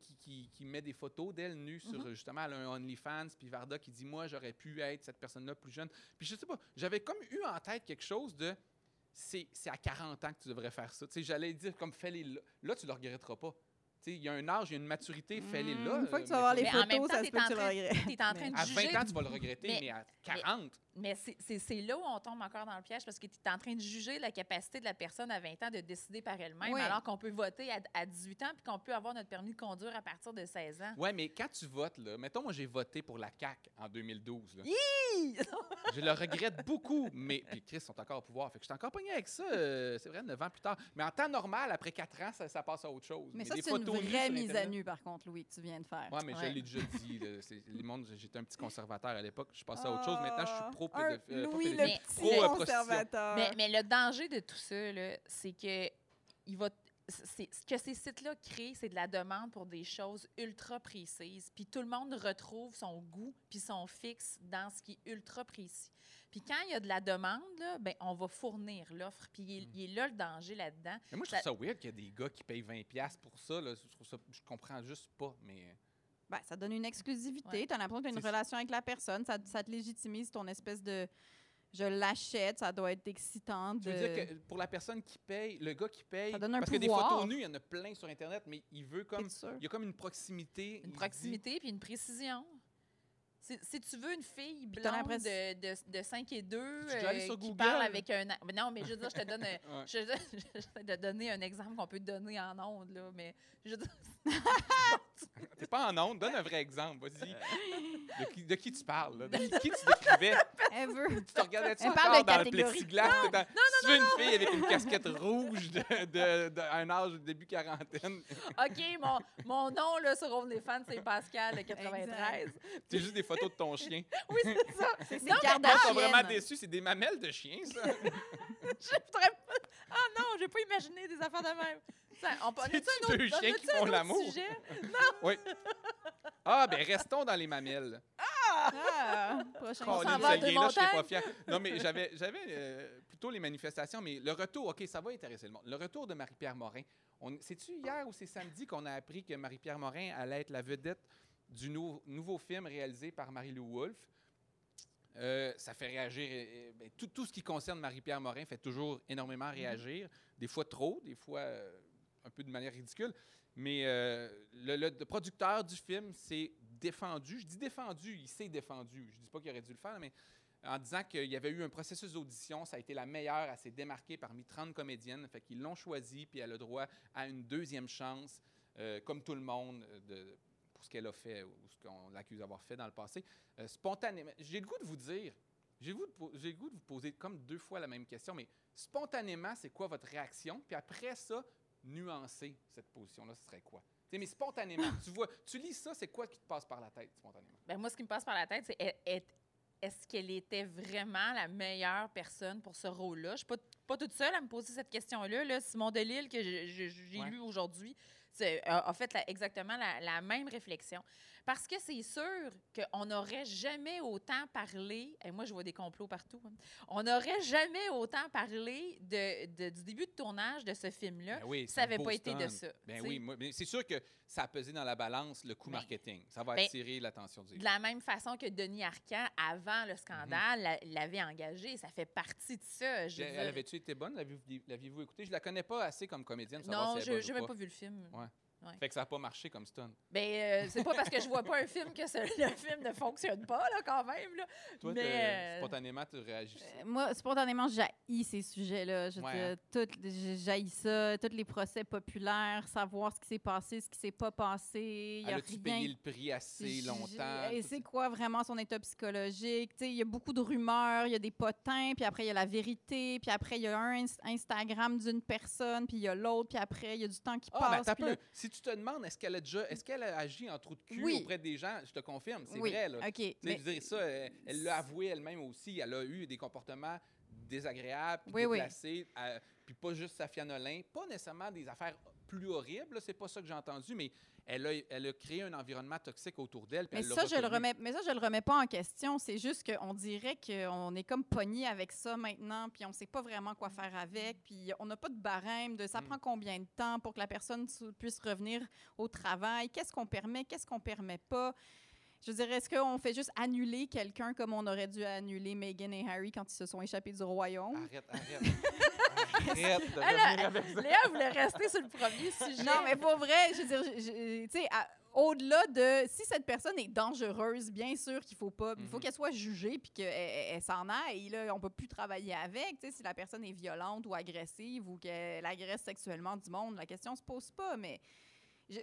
qui, qui, qui met des photos d'elle nue sur Mhm. justement elle a un OnlyFans, puis Varda qui dit, moi, j'aurais pu être cette personne-là plus jeune. Puis je sais pas, j'avais comme eu en tête quelque chose de, c'est c'est à 40 ans que tu devrais faire ça. Tu sais, j'allais dire comme fais-les là. Là, tu le regretteras pas. Il y a un âge, il y a une maturité, fais-les là. Une fois que tu vas voir les photos, temps, ça se peut que tu le regrettes. T'es en train de À juger 20 ans, tu vas le regretter, mais, Mais- à 40, Mais c'est- c'est c'est là où on tombe encore dans le piège parce que tu es en train de juger la capacité de la personne à 20 ans de décider par elle-même, Oui. alors qu'on peut voter à, à 18 ans puis qu'on peut avoir notre permis de conduire à partir de 16 ans. Ouais, mais quand tu votes, là, mettons, moi, j'ai voté pour la CAQ en 2012. là. Je le regrette beaucoup, mais. Puis Chris sont encore au pouvoir. Fait que je suis encore pogné avec ça, euh, c'est vrai, 9 ans plus tard. Mais en temps normal, après 4 ans, ça, ça passe à autre chose. Mais ça, des c'est une photos vraie mise à nu, par contre, Louis, que tu viens de faire. Ouais, mais je Ouais. l'ai déjà dit. là, les mondes, j'étais un petit conservateur à l'époque. Je passé à autre chose. Maintenant, je suis pro Ah, un pédophile. euh, pas Louis, le pédophile, petit pro, conservateur. Mais, mais le danger de tout ça, là, c'est que il va c'est- ce que ces sites-là créent, c'est de la demande pour des choses ultra précises. Puis tout le monde retrouve son goût puis son fixe dans ce qui est ultra précis. Puis quand il y a de la demande, là, ben, on va fournir l'offre. Puis il, est- il est là le danger là-dedans. Mais moi, je trouve ça weird qu'il y ait des gars qui payent 20$ pour ça. Là. Je, trouve ça, je comprends juste pas. Mais. Ben, ça donne une exclusivité. Ouais. Tu as l'impression que tu as une relation avec la personne. Ça, ça te légitimise ton espèce de. Je l'achète, ça doit être excitant. Tu De... veux dire que pour la personne qui paye, le gars qui paye, Ça donne un parce que des photos nues, il y en a plein sur Internet, mais il veut comme. Il y a comme une proximité. Une dit- proximité puis une précision. Si, si tu veux une fille blonde de, de, de 5 et 2 Tu es déjà allé sur qui Google? parle avec un... Non, mais je veux dire, je te donne... un- Ouais. Je j'essaie de donner un exemple qu'on peut donner en ondes, là, mais je veux dire, T'es pas en onde, donne un vrai exemple, vas-y. De qui, de qui tu parles, là? De qui, qui tu décrivais? Elle veut. Tu te regardais ça Elle parle encore de dans le plexiglas? t'es dans- tu veux une fille avec une casquette rouge de, de, de un âge début quarantaine? OK, mon, mon nom là, sur OnlyFans, c'est Pascal, le 93. C'est juste des photos de ton chien. Oui, c'est ça. C'est Non, Moi, je suis vraiment Kardashian. déçu, c'est des mamelles de chien, ça. Je voudrais pas... Ah non, j'ai pas imaginé des affaires de même. Ça, on, un autre- deux on chiens qui font autre l'amour? sujet? Oui. Ah, ben restons dans les mamelles. Ah, prochain. On s'en va à je pas fier. Non, mais j'avais, j'avais euh, plutôt les manifestations, mais le retour, OK, ça va intéresser le monde. Le retour de Marie-Pierre Morin. On, c'est-tu hier ou c'est samedi qu'on a appris que Marie-Pierre Morin allait être la vedette du nou- nouveau film réalisé par Marie-Lou Wolfe? Euh, ça fait réagir. euh, euh, ben, tout, tout ce qui concerne Marie-Pierre Morin fait toujours énormément réagir. Des fois trop, des fois euh, un peu de manière ridicule. Mais euh, le, le- le producteur du film s'est défendu. Je dis défendu, il s'est défendu. Je dis pas qu'il aurait dû le faire, mais en disant qu'il y avait eu un processus d'audition, ça a été la meilleure, elle s'est démarquée parmi 30 comédiennes, fait qu'ils l'ont choisie, puis elle a droit à une deuxième chance. comme tout le monde, de, pour ce qu'elle a fait ou ce qu'on l'accuse d'avoir fait dans le passé. Euh, spontanément, j'ai le goût de vous dire, j'ai le, le goût de vous poser comme deux fois la même question, mais spontanément, c'est quoi votre réaction? Puis après ça, nuancer cette position-là, ce serait quoi? Mais spontanément, tu vois, tu lis ça, c'est quoi qui te passe par la tête spontanément? Ben, moi, ce qui me passe par la tête, c'est est- est- est-ce qu'elle était vraiment la meilleure personne pour ce rôle-là? Je ne suis pas, pas toute seule à me poser cette question-là. Là. Simon Delille, que j'ai Ouais. lu aujourd'hui, a fait la- exactement la même réflexion. Parce que c'est sûr qu'on n'aurait jamais autant parlé, et moi je vois des complots partout, hein. on n'aurait jamais autant parlé de, de- du début de tournage de ce film-là Ben oui, ça n'avait pas été de ça. Ben oui, c'est sûr que ça a pesé dans la balance le coût Ben, marketing. Ça va ben, attirer l'attention du De la même façon que Denis Arcand, avant le scandale, la- l'avait engagé. Ça fait partie de ça. Je veux Elle avait-tu été bonne? L'aviez- L'aviez-vous écouté? Je la connais pas assez comme comédienne. pour savoir Non, si je n'ai même pas vu le film. Ouais. Ouais. Fait que ça n'a pas marché comme stun. Ben, euh, c'est pas parce que je vois pas un film que ce- le film ne fonctionne pas, là, quand même. Là. Toi, Mais, euh, spontanément, tu réagissais. Euh, Moi, spontanément, j'haïs ces sujets-là. Ouais, hein. j'haïs ça. Tous les procès populaires, savoir ce qui s'est passé, ce qui s'est pas passé. Il y a As-tu rien. payé le prix assez longtemps? Et c'est quoi vraiment son état psychologique? Tu Il y a beaucoup de rumeurs, il y a des potins, puis après il y a la vérité, puis après il y a un Inst- Instagram d'une personne, puis il y a l'autre, puis après il y a du temps qui Ah, ben, passe. Tu te demandes, est-ce qu'elle a déjà, est-ce qu'elle a agi en trou de cul Oui. auprès des gens, je te confirme, c'est oui, vrai. Là. Mais- je veux dire, ça, elle l'a avoué elle-même aussi. Elle a eu des comportements désagréables, puis Oui, oui. déplacés, euh, puis pas juste Safia Nolin, pas nécessairement des affaires plus horribles, là, c'est pas ça que j'ai entendu, mais elle a, elle a créé un environnement toxique autour d'elle. Mais ça, je le remets, mais ça, je le remets pas en question. C'est juste qu'on dirait qu'on est comme pogné avec ça maintenant, puis on sait pas vraiment quoi faire avec, puis on n'a pas de barème de ça Mm. prend combien de temps pour que la personne puisse revenir au travail, qu'est-ce qu'on permet, qu'est-ce qu'on permet pas. Je veux dire, est-ce qu'on fait juste annuler quelqu'un comme on aurait dû annuler Meghan et Harry quand ils se sont échappés du royaume? Arrête, arrête. arrête de avec ça. Léa voulait rester sur le premier sujet. Non, mais pour vrai, je veux dire, tu sais, au-delà de si cette personne est dangereuse, bien sûr qu'il faut pas, il faut Mhm. qu'elle soit jugée puis qu'elle elle- elle s'en aille. Là, on peut plus travailler avec. Tu sais, si la personne est violente ou agressive ou qu'elle agresse sexuellement du monde, la question se pose pas. Mais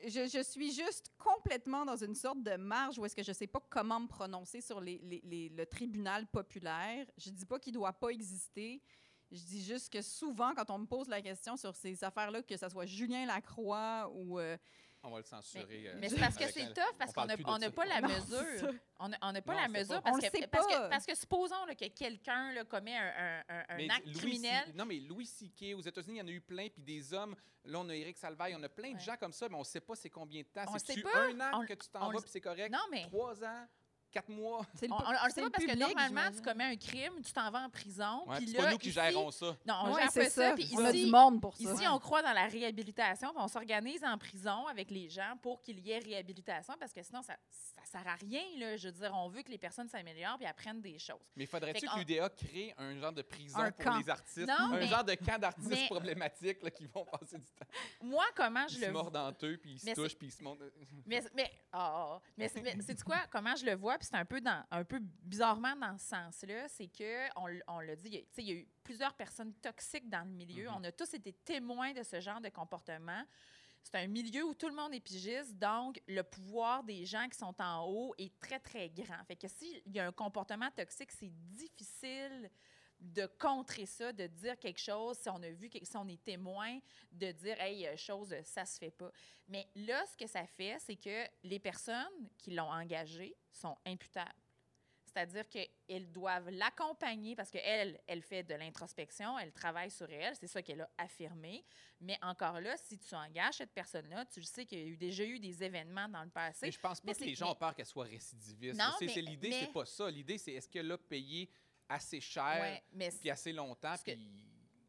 je, suis juste complètement dans une sorte de marge où est-ce que je sais pas comment me prononcer sur le tribunal populaire. Je dis pas qu'il doit pas exister. Je dis juste que souvent, quand on me pose la question sur ces affaires-là, que ce soit Julien Lacroix ou euh, On va le censurer. euh, Mais c'est parce que c'est tough, parce qu'on n'a pas la Non, mesure. On n'a pas Non, la mesure pas. parce On que, le sait parce, pas. que, parce que supposons là, que quelqu'un commet un, un- un- un Mais acte Louis criminel. C- non, mais Louis C.K. aux États-Unis, il y en a eu plein, puis des hommes. Là, on a Éric Salvaille, on a plein de gens comme ça, mais on ne sait pas c'est combien de temps. On C'est sait tu pas. un an On- que tu t'en vas, puis c'est correct. Non, mais Trois ans, quatre mois. c'est le on, le sait pas parce que public, normalement, tu commets un crime, tu t'en vas en prison. Ouais, c'est là, pas nous qui ici- gérons ça. Non, on Ouais, gère c'est pas ça. puis on a ici- du monde pour ça. Ici, on croit dans la réhabilitation, on s'organise en prison avec les gens pour qu'il y ait réhabilitation, parce que sinon, ça ne sert à rien. Là. Je veux dire, on veut que les personnes s'améliorent puis apprennent des choses. Mais faudrait-tu que l'UDA crée un genre de prison Un pour camp. les artistes? Non, un mais- genre de camp d'artistes problématiques là, qui vont passer du temps. Moi, comment Ils je se le mordent entre eux, puis ils se touchent, puis ils se montrent. Mais, mais, mais, c'est- mais c'est quoi, comment je le vois, puis c'est un peu, dans, un peu bizarrement dans ce sens-là, c'est que on, on l'a dit, il y a- tu sais, il y a eu plusieurs personnes toxiques dans le milieu. Mhm. On a tous été témoins de ce genre de comportement. C'est un milieu où tout le monde est pigiste, donc le pouvoir des gens qui sont en haut est très, très grand. Fait que s'il y a un comportement toxique, c'est difficile de contrer ça, de dire quelque chose, si on a vu, si on est témoin, de dire, hey, euh, chose, ça se fait pas. Mais là, ce que ça fait, c'est que les personnes qui l'ont engagé sont imputables. C'est-à-dire qu'elles doivent l'accompagner parce qu'elle, elle fait de l'introspection, elle travaille sur elle, c'est ça qu'elle a affirmé. Mais encore là, si tu engages cette personne-là, tu le sais qu'il y a eu, déjà eu des événements dans le passé. Mais je pense pas mais que les gens mais- ont peur qu'elle soit récidiviste. Non, c'est l'idée, mais- c'est pas ça. L'idée, c'est est-ce qu'elle a payé assez cher, Ouais, mais puis assez longtemps, puis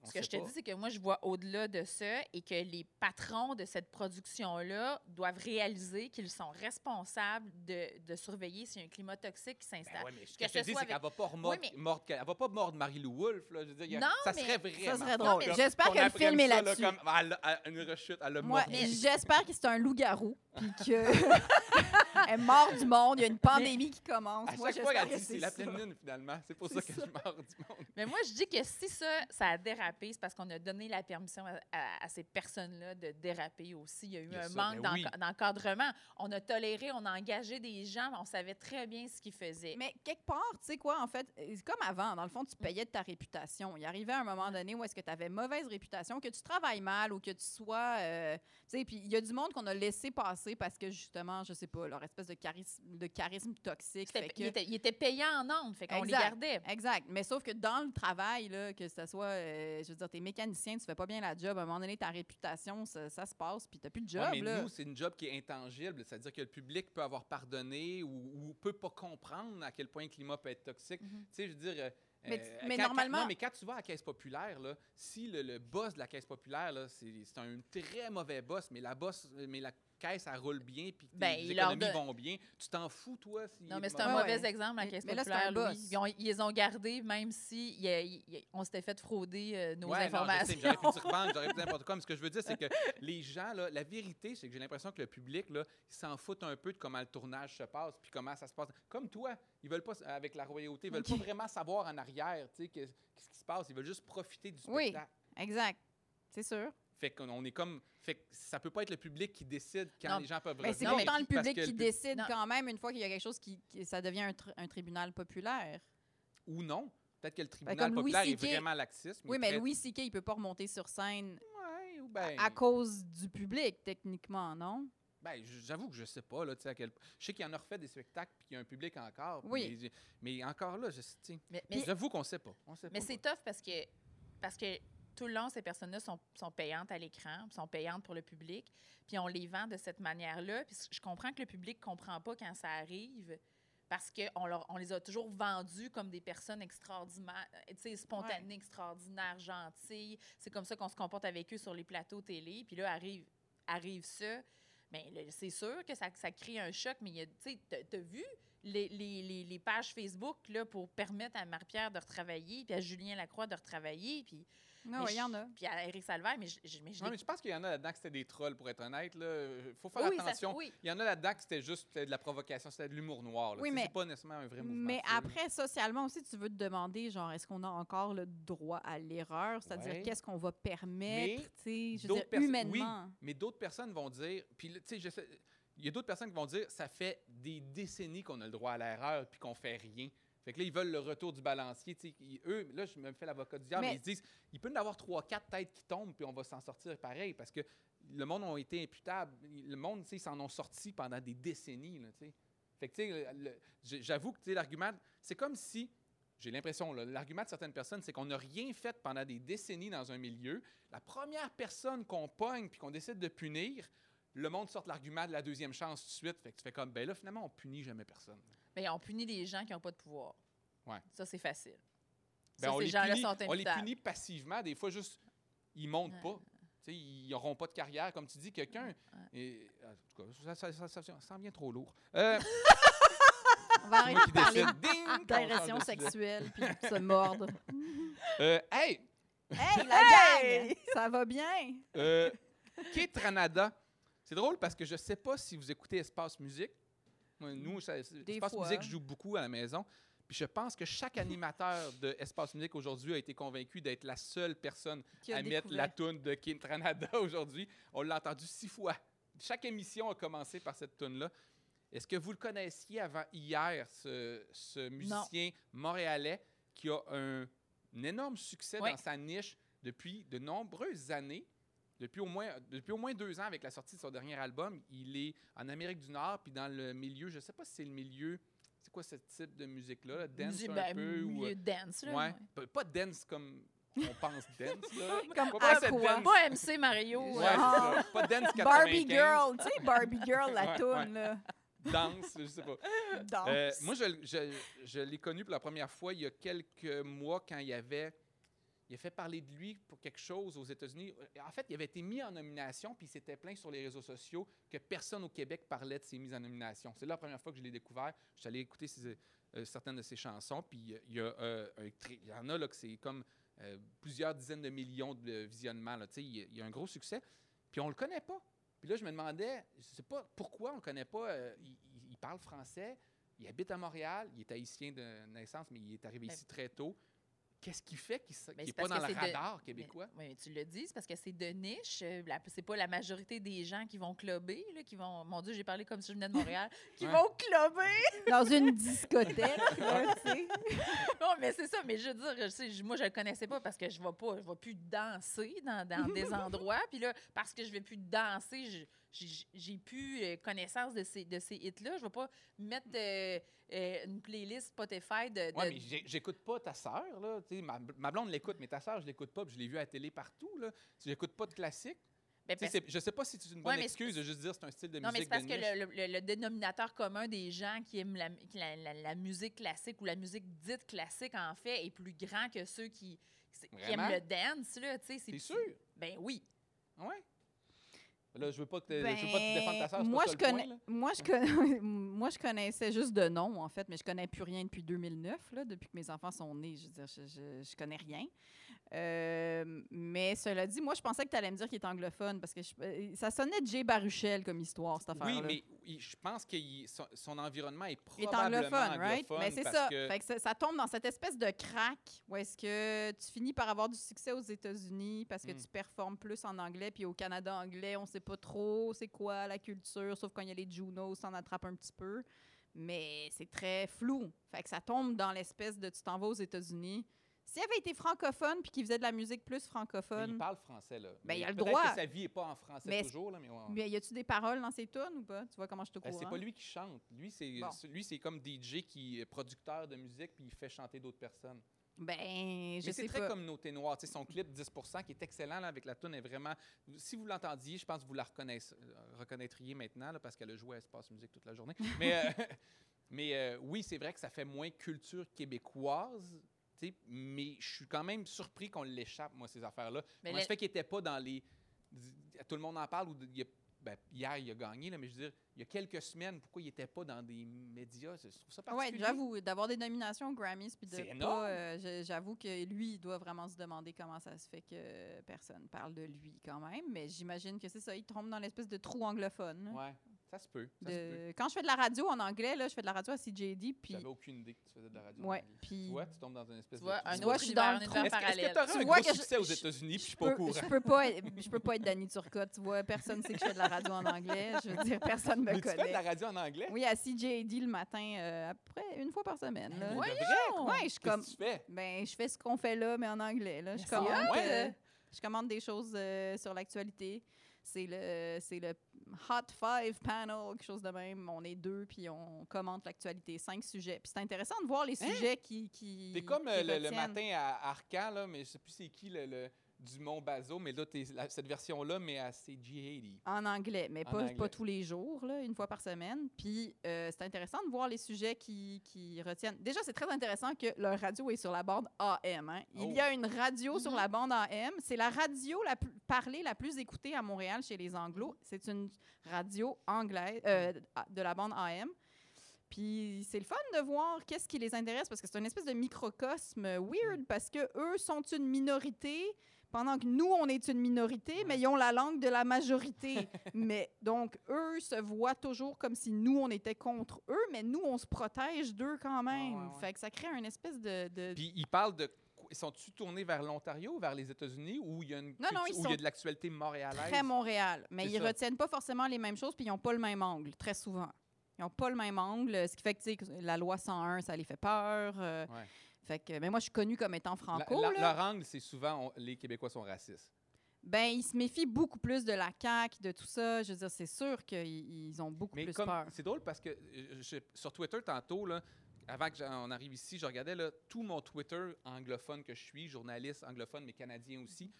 Ce que je te pas. dis, c'est que moi, je vois au-delà de ça et que les patrons de cette production-là doivent réaliser qu'ils sont responsables de, de surveiller s'il y a un climat toxique qui Ben s'installe. ouais, mais ce que, que je te dis, c'est qu'elle va pas remordre, Oui, mais- mordre- elle va pas mordre Marie-Lou Wolfe. Là. Je veux dire, il y a- Non, ça mais- serait Ça vraiment serait drôle. mais- J'espère que le film est là, là-dessus. comme, elle a- une rechute, elle a Moi, j'espère que c'est un loup-garou, puis que elle mord du monde, il y a une pandémie qui commence. À Moi, chaque fois, j'espère elle que dit c'est la pleine lune, finalement. C'est pour ça que ça. je mords du monde. Mais moi, je dis que si ça, ça a dérapé, déraper, c'est parce qu'on a donné la permission à, à- à ces personnes-là de déraper aussi. Il y a eu Il y a un ça, manque ben oui. d'encadrement. On a toléré, on a engagé des gens, mais on savait très bien ce qu'ils faisaient. Mais quelque part, tu sais quoi, en fait, euh, c'est comme avant, dans le fond, tu payais de ta réputation. Il arrivait un moment donné où est-ce que tu avais mauvaise réputation, que tu travailles mal ou que tu sois... euh, tu sais, puis il y a du monde qu'on a laissé passer parce que, justement, je sais pas, leur espèce de charisme, de charisme toxique fait que... ils, étaient, ils étaient payants en ondes, fait qu'on les gardait. Exact. Mais sauf que dans le travail, là, que ce soit, euh, je veux dire, t'es mécanicien, tu fais pas bien la job, à un moment donné, ta réputation, ça, ça se passe, puis t'as plus de job, Ouais, mais là. nous, c'est une job qui est intangible. C'est-à-dire que le public peut avoir pardonné ou, ou peut pas comprendre à quel point le climat peut être toxique. Mhm. Tu sais, je veux dire. euh, Mais euh, mais quand- quand- normalement- non, mais quand tu vas à la caisse populaire, là, si le, le boss de la caisse populaire, c'est un très mauvais boss, mais la boss, mais la caisse, elle roule bien, puis que Ben, les économies donne- vont bien, tu t'en fous, toi? s'il Non, mais c'est un Ouais, mauvais ouais. exemple, la Mais- caisse mais là, c'est populaire, un Louis. boss. Ils, ont- ils les ont gardés, même si on s'était fait frauder euh, nos Ouais, informations. j'aurais pu dire banque, j'aurais pu dire n'importe quoi. Mais ce que je veux dire, c'est que les gens, là, la vérité, c'est que j'ai l'impression que le public, là, ils s'en foutent un peu de comment le tournage se passe, puis comment ça se passe. Comme toi, ils veulent pas, avec la royauté, ils veulent pas vraiment savoir en arrière, tu sais, que- qu'est-ce qui se passe. Ils veulent juste profiter du Oui. spectacle. Exact. C'est sûr. Fait qu'on on est comme, fait que ça peut pas être le public qui décide quand Non, les gens peuvent Mais c'est Non, mais pourtant le public qui le pub- décide Non. quand même, une fois qu'il y a quelque chose qui, qui- ça devient un, tr- un tribunal populaire. Ou non. Peut-être que le tribunal Ben, Louis populaire est vraiment laxiste. Oui, mais très- Louis C.K., il peut pas remonter sur scène Ouais, ou ben, à cause du public, techniquement, non? Ben, j'avoue que je sais pas, là, tu sais, à quel... Je sais qu'il y en a refait des spectacles, puis qu'il y a un public encore. Oui. Mais, mais encore là, je sais, Mais, mais- J'avoue qu'on sait pas. On sait mais c'est tough parce que, parce que tout le long, ces personnes-là sont, sont payantes à l'écran, sont payantes pour le public, puis on les vend de cette manière-là. Puis je comprends que le public comprend pas quand ça arrive parce qu'on on les a toujours vendus comme des personnes extraordinaires, euh, spontanées, extraordinaires, gentilles. C'est comme ça qu'on se comporte avec eux sur les plateaux télé. Puis là, arrive, arrive ça. Mais là, c'est sûr que ça, ça crée un choc, mais tu t'as vu les, les- les- les pages Facebook là, pour permettre à Marie-Pierre de retravailler, puis à Julien Lacroix de retravailler, puis, Non, il y en a. puis à Éric Salvaire, mais je, mais je l'ai- mais je pense qu'il y en a là-dedans que c'était des trolls, pour être honnête. Il faut faire oui, ça attention. oui. Il y en a là-dedans que c'était juste de la provocation, c'était de l'humour noir. là. Oui, mais- C'est pas nécessairement un vrai mouvement. Mais après, socialement aussi, tu veux te demander, genre, est-ce qu'on a encore le droit à l'erreur? C'est-à-dire, Ouais. qu'est-ce qu'on va permettre, tu sais, je veux d'autres dire, perso- humainement. Mais d'autres personnes vont dire, puis là, tu sais, je sais- il y a d'autres personnes qui vont dire, ça fait des décennies qu'on a le droit à l'erreur puis qu'on fait rien. Fait que là, ils veulent le retour du balancier. Ils- eux, là, je me fais l'avocat du diable, Mais- mais ils se disent, il peut y en avoir trois, quatre têtes qui tombent puis on va s'en sortir pareil parce que le monde a été imputable. Le monde, ils s'en ont sorti pendant des décennies, là. Fait que, j'avoue que, l'argument, c'est comme si, j'ai l'impression, l'argument de certaines personnes, c'est qu'on n'a rien fait pendant des décennies dans un milieu. La première personne qu'on pogne puis qu'on décide de punir, le monde sort l'argument de la deuxième chance tout de suite. Fait que tu fais comme, ben là, finalement, on punit jamais personne. Mais on punit les gens qui n'ont pas de pouvoir. Ouais. Ça, c'est facile. Ben, ça, on, ces les punit, sont on les punit passivement. Des fois, juste, ils montent Ouais. pas. Ils n'auront pas de carrière. Comme tu dis, quelqu'un. En tout cas, ça, ça, ça, ça s'en vient trop lourd. Euh, On va arrêter de parler d'agression sexuelle puis se mordre. Euh, hey! Hey, la Hey! gang! Ça va bien? Euh, Kate Ranada. C'est drôle parce que je sais pas si vous écoutez Espace Musique. Moi, nous, ça- Espace fois. Musique joue beaucoup à la maison. Puis je pense que chaque animateur de Espace Musique aujourd'hui a été convaincu d'être la seule personne à mettre découvert. la toune de Kate Ranada aujourd'hui. On l'a entendu six fois. Chaque émission a commencé par cette toune-là. Est-ce que vous le connaissiez avant hier, ce, ce musicien montréalais qui a un, un énorme succès Oui. dans sa niche depuis de nombreuses années? Depuis au, moins, depuis au moins deux ans avec la sortie de son dernier album, il est en Amérique du Nord, puis dans le milieu, je ne sais pas si c'est le milieu, c'est quoi ce type de musique-là, là, dance un ben, peu? ou, milieu euh, dance, là. ouais. ouais. Pas- dance comme on pense dance, là. Comme Pas dance- Pas MC Mario. Ouais, euh. Pas dance 95. Barbie Girl, tu sais, Barbie Girl, la Ouais, toune, ouais. là. Danse, je sais pas. Danse. Euh, moi, je, je- je l'ai connu pour la première fois il y a quelques mois quand il avait. Il a fait parler de lui pour quelque chose aux États-Unis. En fait, il avait été mis en nomination, puis il s'était plaint sur les réseaux sociaux que personne au Québec parlait de ses mises en nomination. C'est la première fois que je l'ai découvert. Je suis allé écouter ses- euh, certaines de ses chansons, puis il y, a, euh, un tri- il y en a là que c'est comme euh, plusieurs dizaines de millions de visionnements. Là. Il, y a- il y a un gros succès, puis on le connaît pas. Puis là, je me demandais, je sais pas pourquoi on le connaît pas. euh, il, il- il parle français, il habite à Montréal, il est haïtien de naissance, mais il est arrivé Ben- ici très tôt. Qu'est-ce qui fait qu'il Ben, n'est c'est pas parce dans que le c'est de- radar québécois? Oui, mais tu le dis, c'est parce que c'est de niche. euh, C'est pas la majorité des gens qui vont clubber, là, qui vont. Mon Dieu, j'ai parlé comme si je venais de Montréal. qui vont clubber. Dans une discothèque, là, tu sais. Non, mais c'est ça. Mais je veux dire, je sais, je- moi, je le connaissais pas parce que je vais pas, je vais plus danser dans, dans des endroits. Puis là, parce que je vais plus danser, je- j'ai plus euh, connaissance de ces, de ces hits-là. Je vais pas mettre euh, euh, une playlist Spotify de. de- Oui, mais j'écoute pas ta sœur, là. Ma, ma blonde l'écoute, mais ta sœur, je l'écoute pas, puis je l'ai vue à la télé partout, là. J'écoute pas de classique. Ben, parce- je sais pas si c'est une bonne Ouais, excuse de juste dire c'est un style de Non, mais c'est musique parce que le, le- le dénominateur commun des gens qui aiment la, la- la- la musique classique ou la musique dite classique, en fait, est plus grand que ceux qui, qui aiment le dance. Là, c'est sûr? Ben oui. Ouais. Là, je veux pas que, je veux pas te défendre ta sœur, Ben, moi, je connais, point, moi, je connais, moi, je connaissais juste de nom, en fait, mais je connais plus rien depuis 2009, là, depuis que mes enfants sont nés. Je veux dire, je, je, je connais rien. Euh, mais cela dit, moi, je pensais que tu allais me dire qu'il est anglophone, parce que je- euh, ça sonnait Jay Baruchel comme histoire, cette affaire-là. Oui, mais il- je pense que il- son, son environnement est Il est probablement anglophone, right? anglophone Mais c'est ça. que- Fait que ça. ça tombe dans cette espèce de crack où est-ce que tu finis par avoir du succès aux États-Unis parce que Mm. tu performes plus en anglais, puis au Canada anglais, on sait pas trop c'est quoi la culture, sauf quand il y a les Junos, ça en attrape un petit peu. Mais c'est très flou. Fait que ça tombe dans l'espèce de tu t'en vas aux États-Unis. S'il avait été francophone puis qu'il faisait de la musique plus mais francophone, il parle français, là. Ben, Mais il a le droit. que sa vie est pas en français Mais toujours, là, mais ouais. mais y a-tu des paroles dans ses tunes ou pas? Tu vois comment je te Ben, c'est pas lui qui chante. Lui, c'est Bon. c'est- lui, c'est comme DJ qui est producteur de musique puis il fait chanter d'autres personnes. Ben, je Mais sais c'est très pas. communauté noire. Tu sais, son clip 10% qui est excellent là, avec la tune est vraiment. Si vous l'entendiez, je pense que vous la euh, reconnaîtriez maintenant là, parce qu'elle a joué à Espace Musique toute la journée. Mais, euh, mais euh, oui, c'est vrai que ça fait moins culture québécoise. Mais je suis quand même surpris qu'on l'échappe, moi, ces affaires-là. Mais le- fait qu'il n'était pas dans les. Tout le monde en parle. Ou il y a- ben, hier, il a gagné, là, mais je veux dire, il y a quelques semaines, pourquoi il n'était pas dans des médias? Je trouve ça particulier. j'avoue, d'avoir des nominations aux Grammys, puis de pas, euh, j'avoue que lui, il doit vraiment se demander comment ça se fait que personne parle de lui quand même, mais j'imagine que c'est ça, il tombe dans l'espèce de trou anglophone. là. Ça se peut. Ça se peut. De- Quand je fais de la radio en anglais, là, je fais de la radio à CJD, puis... J'avais aucune idée que tu faisais de la radio. Ouais, puis... Tu vois, tu tombes dans une espèce Tu vois, de. un Tu vois, autre je suis dans un le trou. Est-ce que- est-ce parallèle. que tu un vois gros que je- succès aux je- États-Unis, puis je suis pas au peux, courant? je peux pas être, je peux pas être Danny Turcotte, tu vois, personne sait que je fais de la radio en anglais, je veux dire, personne me Mais tu fais de connaît. la radio en anglais? Oui, à CJD le matin, euh, à peu près une fois par semaine. là. Voyons! Ouais, je suis comme... Qu'est-ce que tu fais? Ben, je fais ce qu'on fait là, mais en anglais. Là. Je, commande, euh, je commande des choses euh, sur l'actualité. C'est le, c'est le Hot Five panel, quelque chose de même. On est deux, puis on commente l'actualité. Cinq sujets. Puis c'est intéressant de voir les sujets qui, qui. T'es comme qui euh, le, matin à Arcan, là, mais je sais plus c'est qui le, le- du Mont Bazo, mais là, t'es la- cette version-là, mais à CG80. En anglais, mais En pas, anglais. pas tous les jours, là, une fois par semaine. Puis euh, c'est intéressant de voir les sujets qui, qui retiennent. Déjà, c'est très intéressant que leur radio est sur la bande AM. hein. Il Oh. y a une radio sur Mhm. la bande AM. C'est la radio la plus parlée, la plus écoutée à Montréal chez les Anglos. C'est une radio anglaise euh, de la bande AM. Puis c'est le fun de voir qu'est-ce qui les intéresse parce que c'est une espèce de microcosme weird parce que eux sont une minorité pendant que nous on est une minorité mais ils ont la langue de la majorité. mais donc eux se voient toujours comme si nous on était contre eux mais nous on se protège d'eux quand même. Ouais. Fait que ça crée une espèce de, de- Puis ils parlent de. Sont-tu tournés vers l'Ontario, vers les États-Unis, ou il y a, une Non, non, où il y a de l'actualité montréalaise? très Montréal, mais ils ça. retiennent pas forcément les mêmes choses puis ils n'ont pas le même angle très souvent. Ils n'ont pas le même angle, ce qui fait que la loi 101 ça les fait peur. euh, Ouais. Fait que, mais moi, je suis connue comme étant franco. la- là. leur angle, c'est souvent on- les Québécois sont racistes. Ben, ils se méfient beaucoup plus de la CAQ, de tout ça. Je veux dire, c'est sûr qu'ils ils ont beaucoup Mais plus comme peur. c'est drôle parce que je- sur Twitter tantôt là, avant que j'en- on arrive ici, je regardais là, tout mon Twitter anglophone que je suis, journaliste anglophone mais canadien aussi,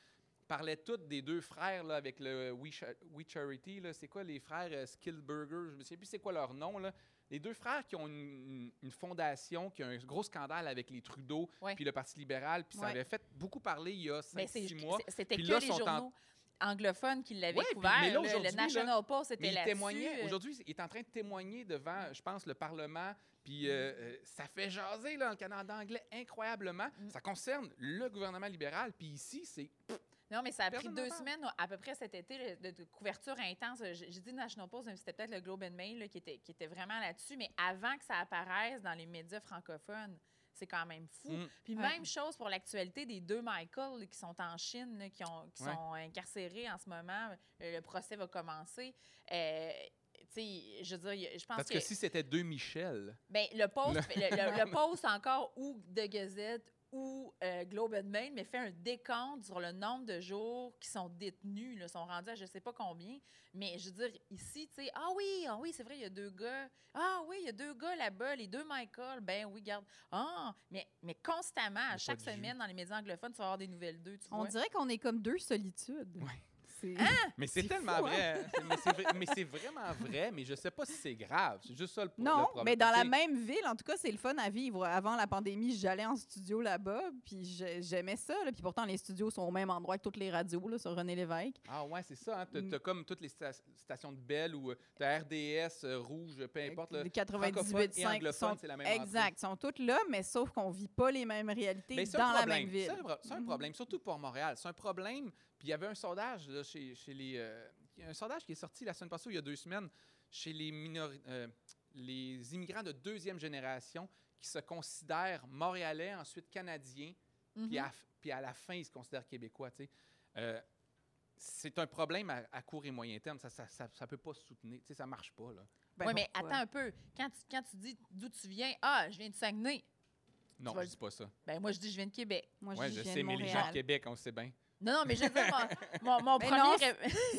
parlait tous des deux frères là, avec le We, Cha- We Charity c'est quoi les frères euh, Skillburger, je me souviens plus c'est quoi leur nom là. Les deux frères qui ont une, fondation, qui a un gros scandale avec les Trudeau, Ouais. puis le Parti libéral, puis ça Ouais. avait fait beaucoup parler il y a Ben, 5-6 c'est- mois. C'était que là, les sont en- journaux anglophones qui l'avaient Ouais, couvert. mais là, là, aujourd'hui, le là, National Post était là-dessus. témoignait, euh, aujourd'hui, il est en train de témoigner devant, je pense, le Parlement. Puis euh, euh, ça fait jaser là, le Canada anglais incroyablement. Mm. Ça concerne le gouvernement libéral. Puis ici, c'est. Non, mais ça a pris deux semaines à peu près cet été de, de couverture intense. J'ai dit National Post, mais c'était peut-être le Globe and Mail là, qui, était, qui était vraiment là-dessus. Mais avant que ça apparaisse dans les médias francophones, c'est quand même fou. Mm. Puis Ouais. même chose pour l'actualité des deux Michael là, qui sont en Chine, là, qui, ont, qui Ouais. sont incarcérés en ce moment. Le, le procès va commencer. Euh, tu sais, je veux dire, je pense Parce que si c'était deux Michel, ben, le post, le, le- le post encore ou de Gazette ou euh, Globe and Mail, mais fait un décompte sur le nombre de jours qui sont détenus, là, sont rendus à je sais pas combien. Mais je veux dire, ici, tu sais, ah oui, ah oui, c'est vrai, il y a deux gars. Ah oui, il y a deux gars là-bas, les deux Michael. Ben oui, garde. Ah, mais, mais constamment, à chaque jus. semaine, dans les médias anglophones, tu vas avoir des nouvelles d'eux, tu On vois. dirait qu'on est comme deux solitudes. Ouais. C'est- mais c'est tellement fou, hein? vrai. Mais c'est vrai- vraiment vrai, mais je sais pas si c'est grave. C'est juste ça le, le Non, problème. mais dans la même ville, en tout cas, c'est le fun à vivre. Avant la pandémie, j'allais en studio là-bas, puis j'ai- j'aimais ça. là. Puis pourtant, les studios sont au même endroit que toutes les radios là, sur René Lévesque. Ah ouais, c'est ça. Hein? T'as, Mm. t'as comme toutes les sta- stations de Bell ou euh, t'as RDS, euh, Rouge, peu importe. là, Les francophone 98 et 5 anglophone, sont c'est la même exact, sont toutes là, mais sauf qu'on vit pas les mêmes réalités Mais dans la même ville. C'est un, pro- c'est un problème, surtout pour Montréal. C'est un problème. Puis il y avait un sondage là, chez, chez les. euh, un sondage qui est sorti la semaine passée, ou il y a deux semaines, chez les, minori- euh, les immigrants de deuxième génération qui se considèrent montréalais, ensuite canadiens, Mhm. puis, à, puis à la fin, ils se considèrent québécois. Euh, c'est un problème à, à court et moyen terme. Ça ne ça, ça, ça peut pas se soutenir. Tu sais, ça marche pas. Là. Ben, oui, mais pourquoi? attends un peu. Quand tu, quand tu dis d'où tu viens, ah, je viens de Saguenay. Non, je dis pas ça. Ben moi, je dis je viens de Québec. Moi, Ouais, je, je viens sais, de mais les gens de Québec, on le sait bien. Non, non, mais je veux dire, mon, mon, mon Mais premier... non,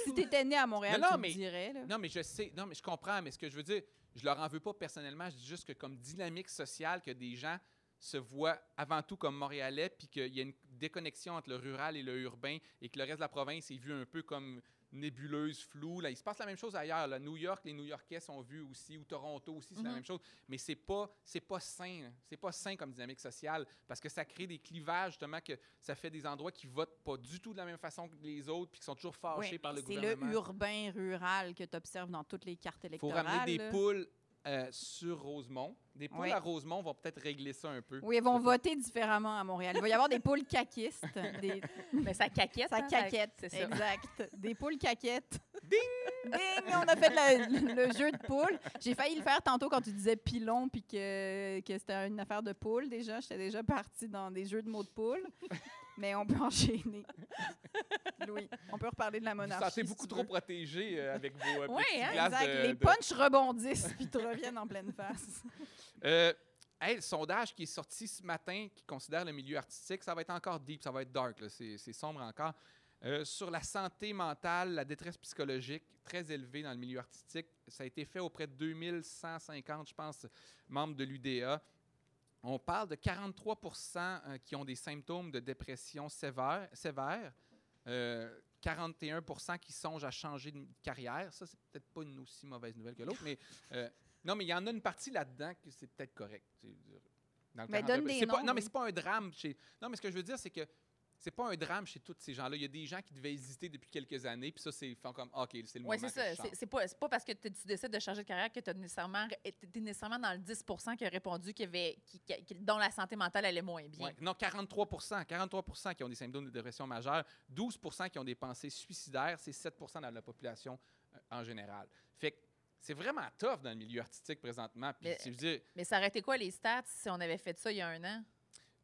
si t'étais né à Montréal, Non, non, tu mais- me dirais. Là. Non, mais je sais, non, mais je comprends, mais ce que je veux dire, je leur en veux pas personnellement, je dis juste que comme dynamique sociale, que des gens se voient avant tout comme montréalais, puis qu'il y a une déconnexion entre le rural et le urbain, et que le reste de la province est vu un peu comme nébuleuse, floue. Là, il se passe la même chose ailleurs. Là. New York, les New-Yorkais sont vus aussi, ou Toronto aussi, c'est la Mhm. même chose. Mais c'est pas, c'est pas sain. C'est pas sain comme dynamique sociale, parce que ça crée des clivages, justement, que ça fait des endroits qui votent pas du tout de la même façon que les autres, puis qui sont toujours fâchés par le c'est gouvernement. le urbain-rural que tu observes dans toutes les cartes Il faut électorales. ramener des là. poules euh, sur Rosemont. Des poules Oui. à Rosemont vont peut-être régler ça un peu. Oui, ils vont voter différemment à Montréal. Il va y avoir des poules caquistes. Des... Mais ça caquette. Ça hein, caquette, C'est ça. exact. Des poules caquettes. Ding! Ding! On a fait le, le jeu de poules. J'ai failli le faire tantôt quand tu disais pilon puis que, que c'était une affaire de poules déjà. J'étais déjà partie dans des jeux de mots de poules. Mais on peut enchaîner. Louis, on peut reparler de la monarchie. vous sentez beaucoup trop protégé euh, avec vos euh, Ouais, hein, glaces Exact. de- Les de- punchs rebondissent puis te reviennent en pleine face. Euh, hey, le sondage qui est sorti ce matin, qui considère le milieu artistique, ça va être encore deep, ça va être dark, c'est sombre encore. Euh, sur la santé mentale, la détresse psychologique, très élevée dans le milieu artistique. Ça a été fait auprès de 2150, je pense, membres de l'UDA. On parle de 43% euh, qui ont des symptômes de dépression sévère, sévère. Euh, 41% qui songent à changer de carrière. Ça, c'est peut-être pas une aussi mauvaise nouvelle que l'autre, mais euh, non, mais il y en a une partie là-dedans que c'est peut-être correct. dans le Mais 41. donne des pas- non, mais c'est pas un drame chez. Non, mais ce que je veux dire, c'est que c'est pas un drame chez tous ces gens-là. Il y a des gens qui devaient hésiter depuis quelques années, puis ça, c'est font comme OK, c'est le Oui, moment. c'est que ça. C'est- C'est pas, c'est pas parce que tu décides de changer de carrière que tu es nécessairement, dans le 10% qui a répondu y avait, qui- qui- dont la santé mentale allait moins bien. Ouais. Non, 43% 43% qui ont des symptômes de dépression majeure, 12% qui ont des pensées suicidaires, c'est 7% dans la population euh, en général. Fait que c'est vraiment tough dans le milieu artistique présentement. Puis, Mais- je veux dire, Mais ça aurait été quoi les stats si on avait fait ça il y a un an?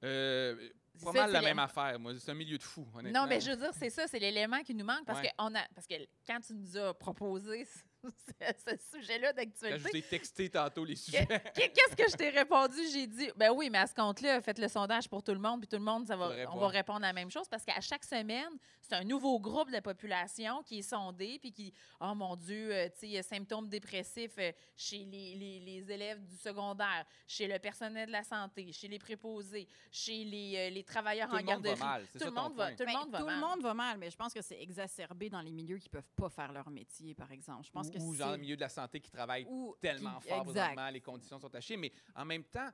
euh, C'est pas ça, mal c'est la même affaire. Moi, c'est un milieu de fou, honnêtement. Non, mais je veux dire, c'est ça, c'est l'élément qui nous manque parce, Ouais. que on a, parce que quand tu nous as proposé ce, ce- ce sujet-là Quand je d'actualité, vous ai texté tantôt les sujets. que- qu'est-ce que je t'ai répondu? J'ai dit, ben oui, mais à ce compte-là, faites le sondage pour tout le monde, puis tout le monde, ça va, on va répondre à la même chose parce qu'à chaque semaine, c'est un nouveau groupe de population qui est sondé, puis qui, oh mon Dieu, euh, tu sais, il y a symptômes dépressifs euh, chez les, les- les élèves du secondaire, chez le personnel de la santé, chez les préposés, chez les, euh, les travailleurs Tout en le monde va garderie. Tout le ton monde va, tout le Ben, monde va tout mal. le monde va mal, mais je pense que c'est exacerbé dans les milieux qui peuvent pas faire leur métier, par exemple. Je pense ou, que ou c'est genre le milieu de la santé qui travaille ou tellement qui- fort présentement, les conditions sont tachées. Mais en même temps,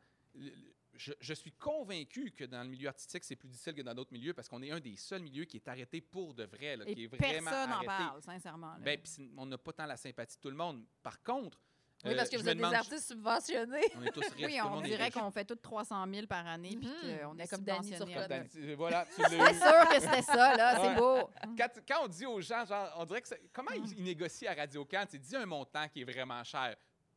je, je suis convaincu que dans le milieu artistique, c'est plus difficile que dans d'autres milieux parce qu'on est un des seuls milieux qui est arrêté pour de vrai, là, Et qui est vraiment personne n'en parle, sincèrement. là. Ben, on n'a pas tant la sympathie de tout le monde. Par contre, Oui, euh, parce que je vous êtes des artistes subventionnés. On est tous riches. oui, on dirait qu'on fait tout 300 000 par année puis Mhm. qu'on est comme Danny subventionné. Voilà, tu l'as C'est sûr que c'était ça, là. Ouais. C'est beau. Quand, quand on dit aux gens, genre, on dirait que c'est- comment Mm. ils, négocient à Radio Can, c'est dis un montant qui est vraiment cher.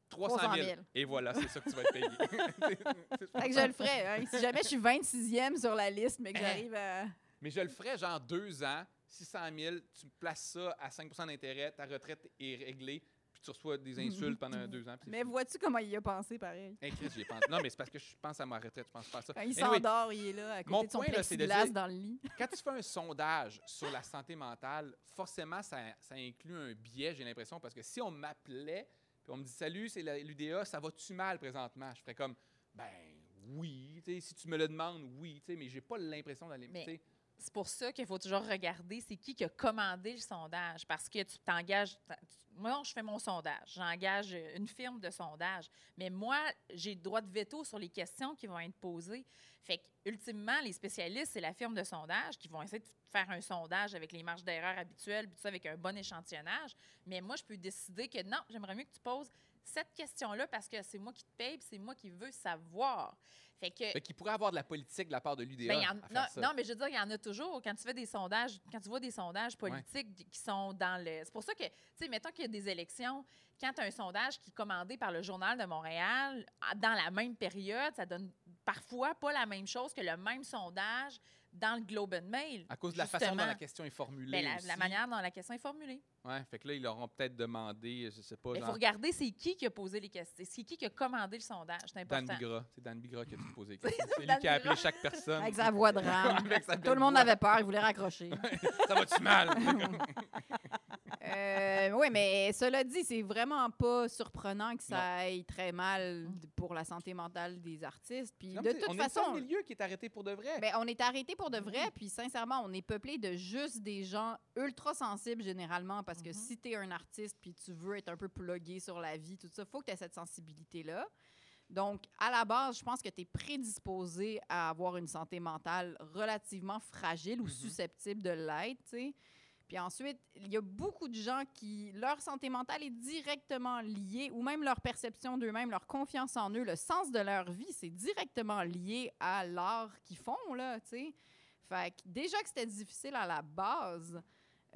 300 000. 300 000. Et voilà, c'est ça que tu vas être payé. C'est- Fait que je le ferais. hein. Si jamais je suis 26e sur la liste, mais que j'arrive à. Mais je le ferais genre deux ans, 600 000, tu me places ça à 5% d'intérêt, ta retraite est réglée, puis tu reçois des insultes pendant deux ans. Mais vois-tu comment il y a pensé, pareil? Hey, Chris, j'y ai pensé. Non, mais c'est parce que je pense à ma retraite, je pense pas à ça. Quand il Anyway, s'endort, il est là, à côté mon de son point, là, c'est de dire- dans le lit. quand tu fais un sondage sur la santé mentale, forcément, ça, ça inclut un biais, j'ai l'impression, parce que si on m'appelait, puis on me dit Salut, c'est l'UDA, ça va-tu mal présentement Je ferais comme Ben oui, si tu me le demandes, oui, mais j'ai pas l'impression d'aller. Mais- C'est pour ça qu'il faut toujours regarder c'est qui qui a commandé le sondage. Parce que tu t'engages. Moi, je fais mon sondage. J'engage une firme de sondage. Mais moi, j'ai le droit de veto sur les questions qui vont être posées. Fait ultimement, les spécialistes, c'est la firme de sondage qui vont essayer de faire un sondage avec les marges d'erreur habituelles, puis tout ça avec un bon échantillonnage. Mais moi, je peux décider que non, j'aimerais mieux que tu poses cette question-là parce que c'est moi qui te paye, c'est moi qui veux savoir. Fait que. Fait qu'il pourrait avoir de la politique de la part de l'UDA. Ben, non, mais je veux dire, il y en a toujours. Quand tu fais des sondages, quand tu vois des sondages politiques qui sont dans le. C'est pour ça que, tu sais, mettons qu'il y a des élections, quand tu as un sondage qui est commandé par le Journal de Montréal, dans la même période, ça donne parfois pas la même chose que le même sondage dans le Globe and Mail. À cause de la façon dont la question est formulée. Ben, la, manière dont la question est formulée. Ouais, fait que là, ils leur ont peut-être demandé, je sais pas, Il faut genre, regarder c'est qui qui a posé les questions. C'est qui qui a commandé le sondage. C'est Dan important. Bigra. C'est Dan Bigra qui a tout posé les questions. C'est lui Dan qui a appelé Bigra. chaque personne. Avec sa voix de rame. Tout le monde voix. avait peur, il voulait raccrocher. Ça va-tu mal? Euh, oui, mais cela dit, c'est vraiment pas surprenant que ça aille très mal d- pour la santé mentale des artistes. Puis Non, de toute on est le façon, milieu qui est arrêté pour de vrai. ben, on est arrêté pour de vrai. Puis sincèrement, on est peuplé de juste des gens ultra sensibles généralement. Parce que Mhm. si tu es un artiste puis tu veux être un peu plugué sur la vie, tout ça, faut que tu aies cette sensibilité-là. Donc, à la base, je pense que tu es prédisposé à avoir une santé mentale relativement fragile ou Mhm. susceptible de l'être, tu sais. Puis ensuite, il y a beaucoup de gens qui, leur santé mentale est directement liée, ou même leur perception d'eux-mêmes, leur confiance en eux, le sens de leur vie, c'est directement lié à l'art qu'ils font, là, tu sais. Fait que déjà que c'était difficile à la base,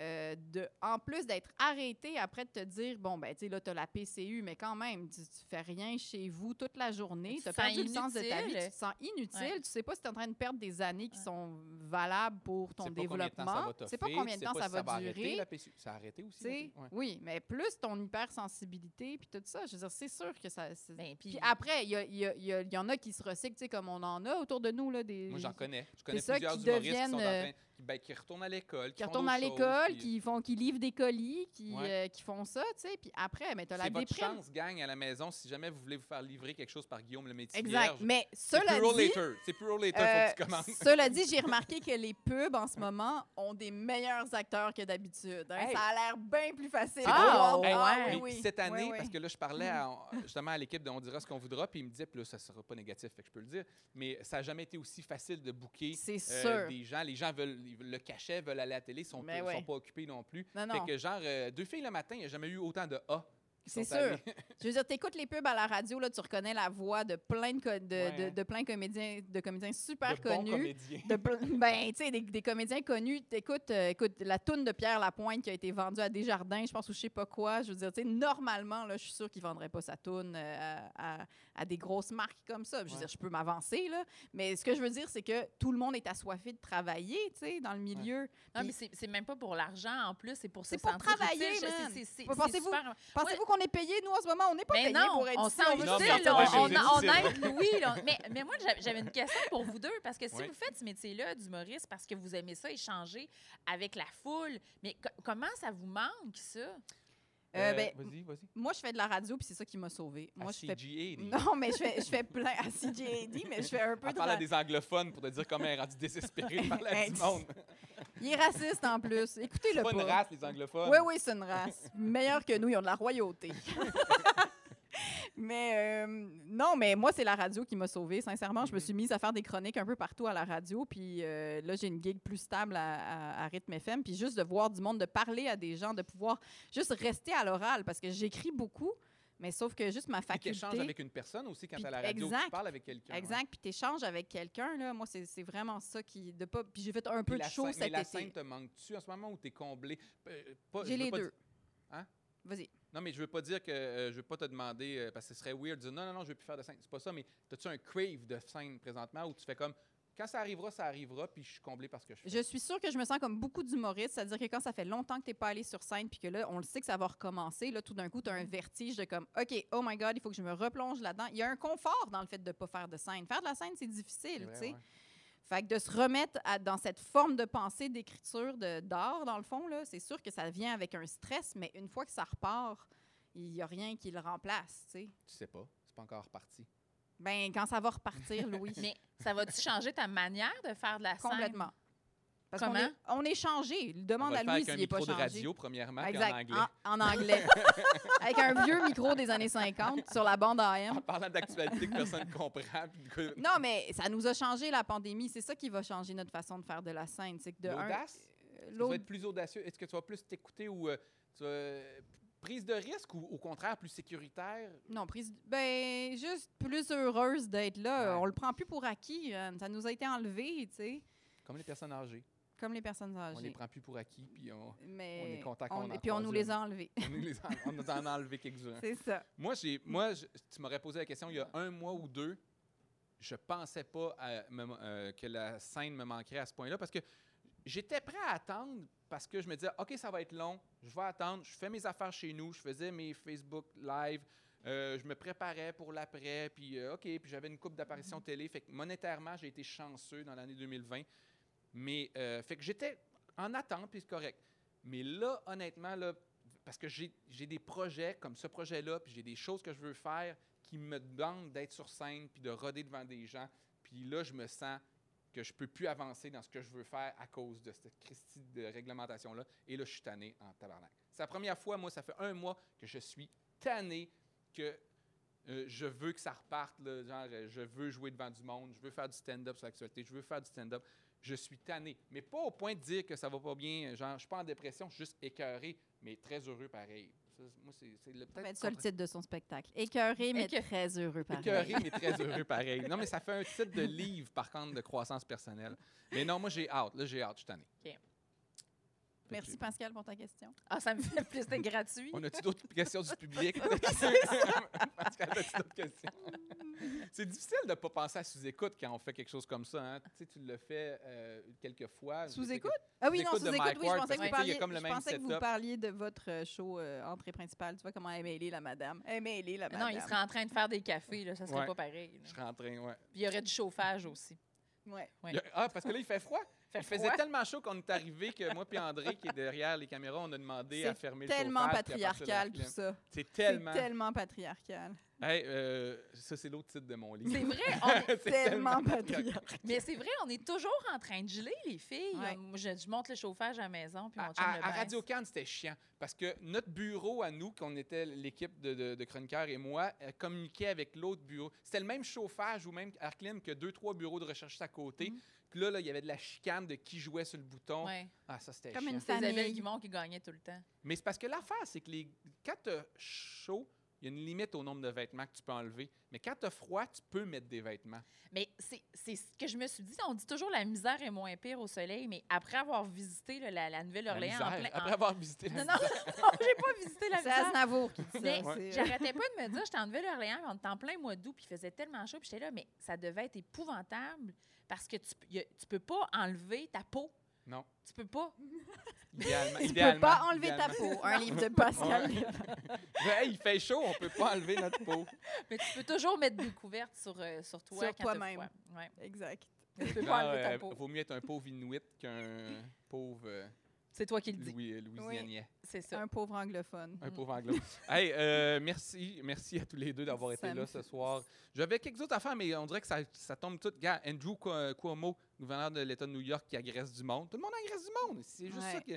euh, de, en plus d'être arrêté après de te dire, bon, ben, tu sais, là, tu as la PCU, mais quand même, tu, tu fais rien chez vous toute la journée, Tu as perdu le sens de ta vie, inutile. tu te sens inutile, Ouais. tu sais pas si tu es en train de perdre des années qui Ouais. sont valables pour ton Tu sais pas combien de temps ça développement. va pas combien de temps ça va arrêter, durer. la PCU. Ça a arrêté aussi. ouais. Oui, mais plus ton hypersensibilité puis tout ça, je veux dire, c'est sûr que ça. Ben, puis- après, il y, a- il y a- il y a- il y en a qui se recyclent, tu sais, comme on en a autour de nous. Là, des, Moi, j'en connais. Je connais ça, plusieurs qui humoristes qui, deviennent, sont en euh, train, qui, ben, qui retournent à l'école, qui font retournent à l'école, qui font, qui livrent des colis, qui, Ouais. euh, qui font ça, tu sais. Puis après, mais t'as la C'est votre déprime. chance, gang, à la maison, si jamais vous voulez vous faire livrer quelque chose par Guillaume le métier Exact. Mais cela dit, later. C'est plus later, euh, faut que tu commences. cela dit, j'ai remarqué que les pubs en ce moment ont des meilleurs acteurs que d'habitude. hein. Hey. Ça a l'air bien plus facile. Drôle. voir- Hey, Ah, Mais oui, cette année, Oui, oui. parce que là, je parlais à- justement à l'équipe de On dira ce qu'on voudra, puis il me disait, puis là, ça sera pas négatif, fait que je peux le dire, mais ça n'a jamais été aussi facile de booker C'est euh, sûr. des gens. Les gens veulent ils le cachet, veulent aller à la télé, sont, Mais pas, ouais. sont pas occupés non plus. Non, Fait non. que genre, euh, deux filles le matin, il n'y a jamais eu autant de A. C'est sûr. Je veux dire, t'écoutes les pubs à la radio, là, tu reconnais la voix de plein de, co- de, Ouais, de- de plein comédiens, de comédiens super de bons connus. comédiens. De pl- ben, tu sais, des, des comédiens connus. T'écoutes, euh, écoute, la toune de Pierre Lapointe qui a été vendue à Desjardins, je pense, ou je sais pas quoi. Je veux dire, tu sais, normalement, là, je suis sûre qu'il vendrait pas sa toune euh, à, à- à des grosses marques comme ça. Je veux Ouais. dire, je peux m'avancer, là. Mais ce que je veux dire, c'est que tout le monde est assoiffé de travailler, tu sais, dans le milieu. Non, Puis- mais c'est c'est même pas pour l'argent en plus, c'est pour se C'est pour sentir travailler. C'est- c'est- c'est- Pas- c'est pensez-vous- super- Pensez-vous qu'on est payé, nous, en ce moment? On n'est pas payé pour être on ici. veut Non, mais on on, on, on aide Louis. là. Mais, mais moi, j'avais- une question pour vous deux, parce que si Oui. vous faites ce métier-là d'humoriste parce que vous aimez ça, échanger avec la foule, mais co- comment ça vous manque, ça? Euh, ben, vas-y, vas-y. Moi, je fais de la radio, puis c'est ça qui m'a sauvé. Moi, À je fais Non, mais je fais, je fais plein à CJAD, mais je fais un peu Elle de parle à des anglophones pour te dire comment elle est rendue désespérée de parler à du monde. Il est raciste en plus. Écoutez-le C'est pas. pas une race, les anglophones. Oui, oui, c'est une race. Meilleure que nous, ils ont de la royauté. mais euh, non, mais moi, c'est la radio qui m'a sauvée. Sincèrement, je me Mhm. suis mise à faire des chroniques un peu partout à la radio. Puis euh, là, j'ai une gig plus stable à, à, à Rythme FM. Puis juste de voir du monde, de parler à des gens, de pouvoir juste rester à l'oral parce que j'écris beaucoup. Mais sauf que juste ma Puis faculté. qu'échange avec une personne aussi quand Puis- à la radio, exact. tu parles avec quelqu'un. Exact, puis t'échanges avec quelqu'un, là. Moi, c'est vraiment ça qui. De pas... Puis j'ai fait un Puis peu de show scène- mais cet la été. scène te manque-tu en ce moment où tu es comblé? Euh, J'ai les deux. dire- Hein? Vas-y. Non, mais je veux pas dire que euh, je veux pas te demander, euh, parce que ce serait weird de dire non, non, non, je veux plus faire de scène. C'est pas ça, mais as-tu un crave de scène présentement où tu fais comme quand ça arrivera, ça arrivera, puis je suis comblé par ce que je fais. Je suis sûre que je me sens comme beaucoup d'humoristes, c'est-à-dire que quand ça fait longtemps que tu n'es pas allé sur scène, puis que là, on le sait que ça va recommencer, là, tout d'un coup, tu as un vertige de comme, OK, oh my God, il faut que je me replonge là-dedans. Il y a un confort dans le fait de ne pas faire de scène. Faire de la scène, c'est difficile, tu sais. Fait que de se remettre à- dans cette forme de pensée, d'écriture, de- d'art, dans le fond, là, c'est sûr que ça vient avec un stress, mais une fois que ça repart, il n'y a rien qui le remplace, tu sais. Tu sais pas, c'est pas encore reparti. Ben, quand ça va repartir, Louis. Mais ça va-tu changer ta manière de faire de la scène? Complètement. Parce qu'on Comment? est, on est changé. On Demande va à un s'il n'est pas micro de changé. radio, premièrement, exact. en anglais. En, en anglais. avec un vieux micro des années 50 sur la bande AM. En parlant d'actualité que personne ne comprend. que- Non, mais ça nous a changé la pandémie. C'est ça qui va changer notre façon de faire de la scène. C'est que de L'audace? euh, Tu vas être plus audacieux? Est-ce que tu vas plus t'écouter ou euh, tu vas, euh, prise de risque ou au contraire plus sécuritaire? Non, prise. Ben, juste plus heureuse d'être là. Ouais. On le prend plus pour acquis. Ça nous a été enlevé, tu sais, Comme les personnes âgées. Comme les personnes On les âgées. prend plus pour acquis, puis on, Mais on est content qu'on Et puis on nous les a enlevés. on nous les a- on nous en a enlevé quelques-uns. C'est ça. Moi, j'ai, moi je- tu m'aurais posé la question il y a un mois ou deux. Je pensais pas à me- euh, que la scène me manquerait à ce point-là parce que j'étais prêt à attendre parce que je me disais, OK, ça va être long, je vais attendre, je fais mes affaires chez nous, je faisais mes Facebook Live, euh, je me préparais pour l'après, puis euh, OK, puis j'avais une coupe d'apparitions télé. Fait que monétairement, j'ai été chanceux dans l'année 2020. Mais, euh, fait que j'étais en attente, puis c'est correct. Mais là, honnêtement, là, parce que j'ai des projets comme ce projet-là, puis j'ai des choses que je veux faire qui me demandent d'être sur scène, puis de roder devant des gens. Puis là, je me sens que je peux plus avancer dans ce que je veux faire à cause de cette Christie de réglementation-là. Et là, je suis tanné en tabarnak. C'est la première fois, moi, ça fait un mois que je suis tanné que euh, je veux que ça reparte. là, genre, euh, je veux jouer devant du monde, je veux faire du stand-up sur l'actualité, je veux faire du stand-up. Je suis tanné. Mais pas au point de dire que ça va pas bien. Genre, je suis pas en dépression, je suis juste écœuré, mais très heureux pareil. Ça, moi, c'est c'est le Ça peut-être va être ça le titre de son spectacle. Écœuré, mais Écœur- très heureux, pareil. Écœuré, mais très heureux pareil. Non, mais ça fait un titre de livre, par contre, de croissance personnelle. Mais non, moi, j'ai hâte. Là, j'ai hâte. Je suis tanné. OK. Fait que Merci, Pascal, pour ta question. Ah, ça me fait plus, c'était gratuit. On a-tu d'autres questions du public? Pascal, as-tu d'autres questions? C'est difficile de ne pas penser à sous-écoute quand on fait quelque chose comme ça. Hein? Tu sais, tu l'as fait euh, quelques fois. Sous-écoute? Ah oui, non, Sous-écoute oui, je pensais, que vous, parliez, comme le je pensais que vous parliez de votre euh, show euh, entrée principale. Tu vois comment elle est mêlée, la madame. Elle est mêlée, la non, madame. il serait en train de faire des cafés, là, ça serait Ouais. pas pareil. là. Je serais en train, ouais. Puis il y aurait du chauffage aussi. Ouais. Ouais. A- Ah, parce que là, il fait froid. Fait il faisait froid. tellement chaud qu'on est arrivé que moi et André, qui est derrière les caméras, on a demandé à C'est fermer le Tellement chauffage, puis de la patriarcal, tout ça. C'est tellement... C'est tellement patriarcal. Hey, euh, ça, c'est l'autre titre de mon livre. C'est vrai, on est- Tellement patriarcal. mais c'est vrai, on est toujours en train de geler, les filles. Ouais. Euh, moi, Je, je monte le chauffage à la maison, puis mon À, chum à- le à baisse. Radio Cannes, c'était chiant parce que notre bureau à nous, qu'on était l'équipe de, de, de chroniqueurs et moi, euh, communiquait avec l'autre bureau. C'était le même chauffage ou même Arclim que deux, trois bureaux de recherche à côté. Mhm. Puis là, là, il y avait de la chicane de qui jouait sur le bouton. Ouais. Ah, ça, c'était Comme chiant. une C'est Isabelle famille. Guimond qui gagnait tout le temps. Mais c'est parce que l'affaire, c'est que les... quand tu chaud, il y a une limite au nombre de vêtements que tu peux enlever. Mais quand tu froid, tu peux mettre des vêtements. Mais c'est c'est ce que je me suis dit. On dit toujours la misère est moins pire au soleil, mais après avoir visité là, la, la Nouvelle-Orléans plein. Après en- avoir visité la Non, non, non, j'ai pas visité la C'est misère. Aznavour qui dit ça. Mais c'est- j'arrêtais pas de me dire, j'étais en Nouvelle-Orléans, on était en plein mois d'août, puis il faisait tellement chaud, puis j'étais là, mais ça devait être épouvantable parce que tu, y a- tu peux pas enlever ta peau. Non. Tu peux pas? Idéalement. Tu peux pas enlever ta peau. Un livre de Pascal. Ouais. Il fait chaud, on peut pas enlever notre peau. Mais tu peux toujours mettre des couvertes sur, euh, sur toi Sur toi-même. Ouais. exact. Tu peux pas enlever euh, ta peau. vaut mieux être un pauvre Inuit qu'un pauvre euh, C'est toi qui le dis. Louis, Louisianais. C'est ça. Un pauvre anglophone. Un Mm. pauvre anglo. hey, euh, merci, merci à tous les deux d'avoir été là ce soir. J'avais quelques autres affaires, mais on dirait que ça, ça tombe tout. Gars, Andrew Cu- Cuomo, gouverneur de l'État de New York, qui agresse du monde. Tout le monde agresse du monde. C'est juste Ouais. ça que.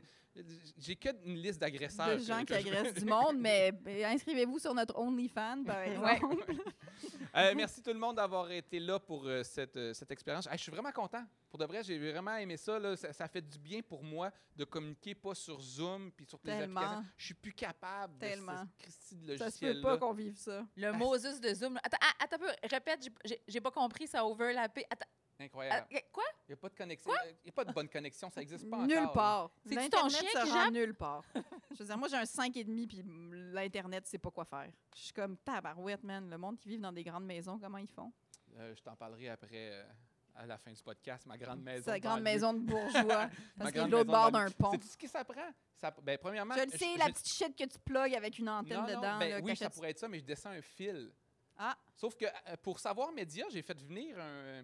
J'ai que une liste d'agresseurs. de gens que qui agressent du monde, mais inscrivez-vous sur notre OnlyFans, par exemple. Euh, merci tout le monde d'avoir été là pour euh, cette, euh, cette expérience. Hey, je suis vraiment content. Pour de vrai, j'ai vraiment aimé ça, là. Ça, ça fait du bien pour moi de communiquer pas sur Zoom puis sur les Tellement. applications. Je suis plus capable Tellement. de ce Christy de Ça se peut pas qu'on vive ça. Le Moses de Zoom. Attends, ah, attends un peu, répète, j'ai pas compris, ça a overlappé. Attends, Incroyable. Euh, quoi? Il n'y a pas de connexion. Il n'y a pas de bonne connexion. Ça n'existe pas Nulle encore, part. C'est-tu L'Internet ton chien se qui rend nulle part. Je veux dire, moi, j'ai un 5,5 puis l'Internet, c'est pas quoi faire. Je suis comme tabarouette, man. Le monde qui vit dans des grandes maisons, comment ils font? Euh, je t'en parlerai après, euh, à la fin du podcast. Ma grande maison. Sa de grande maison de bourgeois. Ma parce qu'il est l'autre maison bord de d'un pont. Sais-tu ce que ça prend? Ça, ben, premièrement, Je le sais, je- la je- petite shit que tu plugues avec une antenne Non, non, dedans. ben là, oui, ça pourrait être ça, mais je descends un fil. Ah. Sauf que pour Savoir Média, j'ai fait venir un.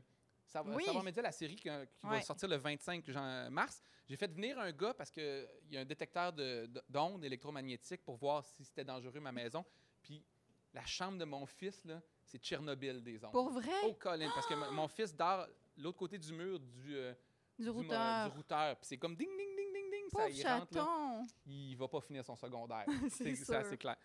Savoir, Oui. Savoir Média, la série qui, qui va sortir le 25 jan- mars, j'ai fait venir un gars parce qu'il y a un détecteur de- de- d'ondes électromagnétiques pour voir si c'était dangereux ma maison. Puis la chambre de mon fils, là, c'est Tchernobyl des ondes. Pour vrai? Oh, Colin, parce que m- mon fils dort l'autre côté du mur du, euh, du du mo- routeur. du routeur. Puis c'est comme ding, ding, ding, ding, ding. Ça, Pauvre il rentre, là, chaton. il va pas finir son secondaire. C'est c'est sûr. assez clair.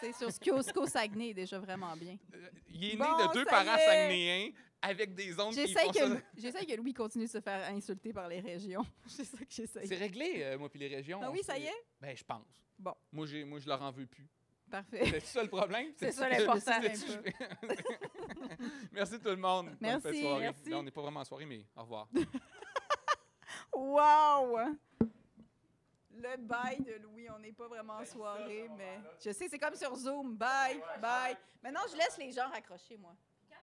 C'est sûr. Kiosko Saguenay déjà vraiment bien. Euh, Il est né de deux ça parents saguenayens avec des ondes qui J'essaye font ça. que, j'essaye que Louis continue de se faire insulter par les régions. C'est ça que j'essaye. C'est réglé, euh, moi puis les régions. Ah oui, ça y est? Ben, je pense. Bon. Moi, j'ai, moi, je leur en veux plus. Parfait. C'est ça le problème? C'est ça l'important. merci tout le monde. Merci, soirée. merci. Là, on n'est pas vraiment en soirée, mais au revoir. Wow! Le bye de Louis, on n'est pas vraiment en soirée, mais je sais, c'est comme sur Zoom. Bye, bye. Maintenant, je laisse les gens raccrocher, moi.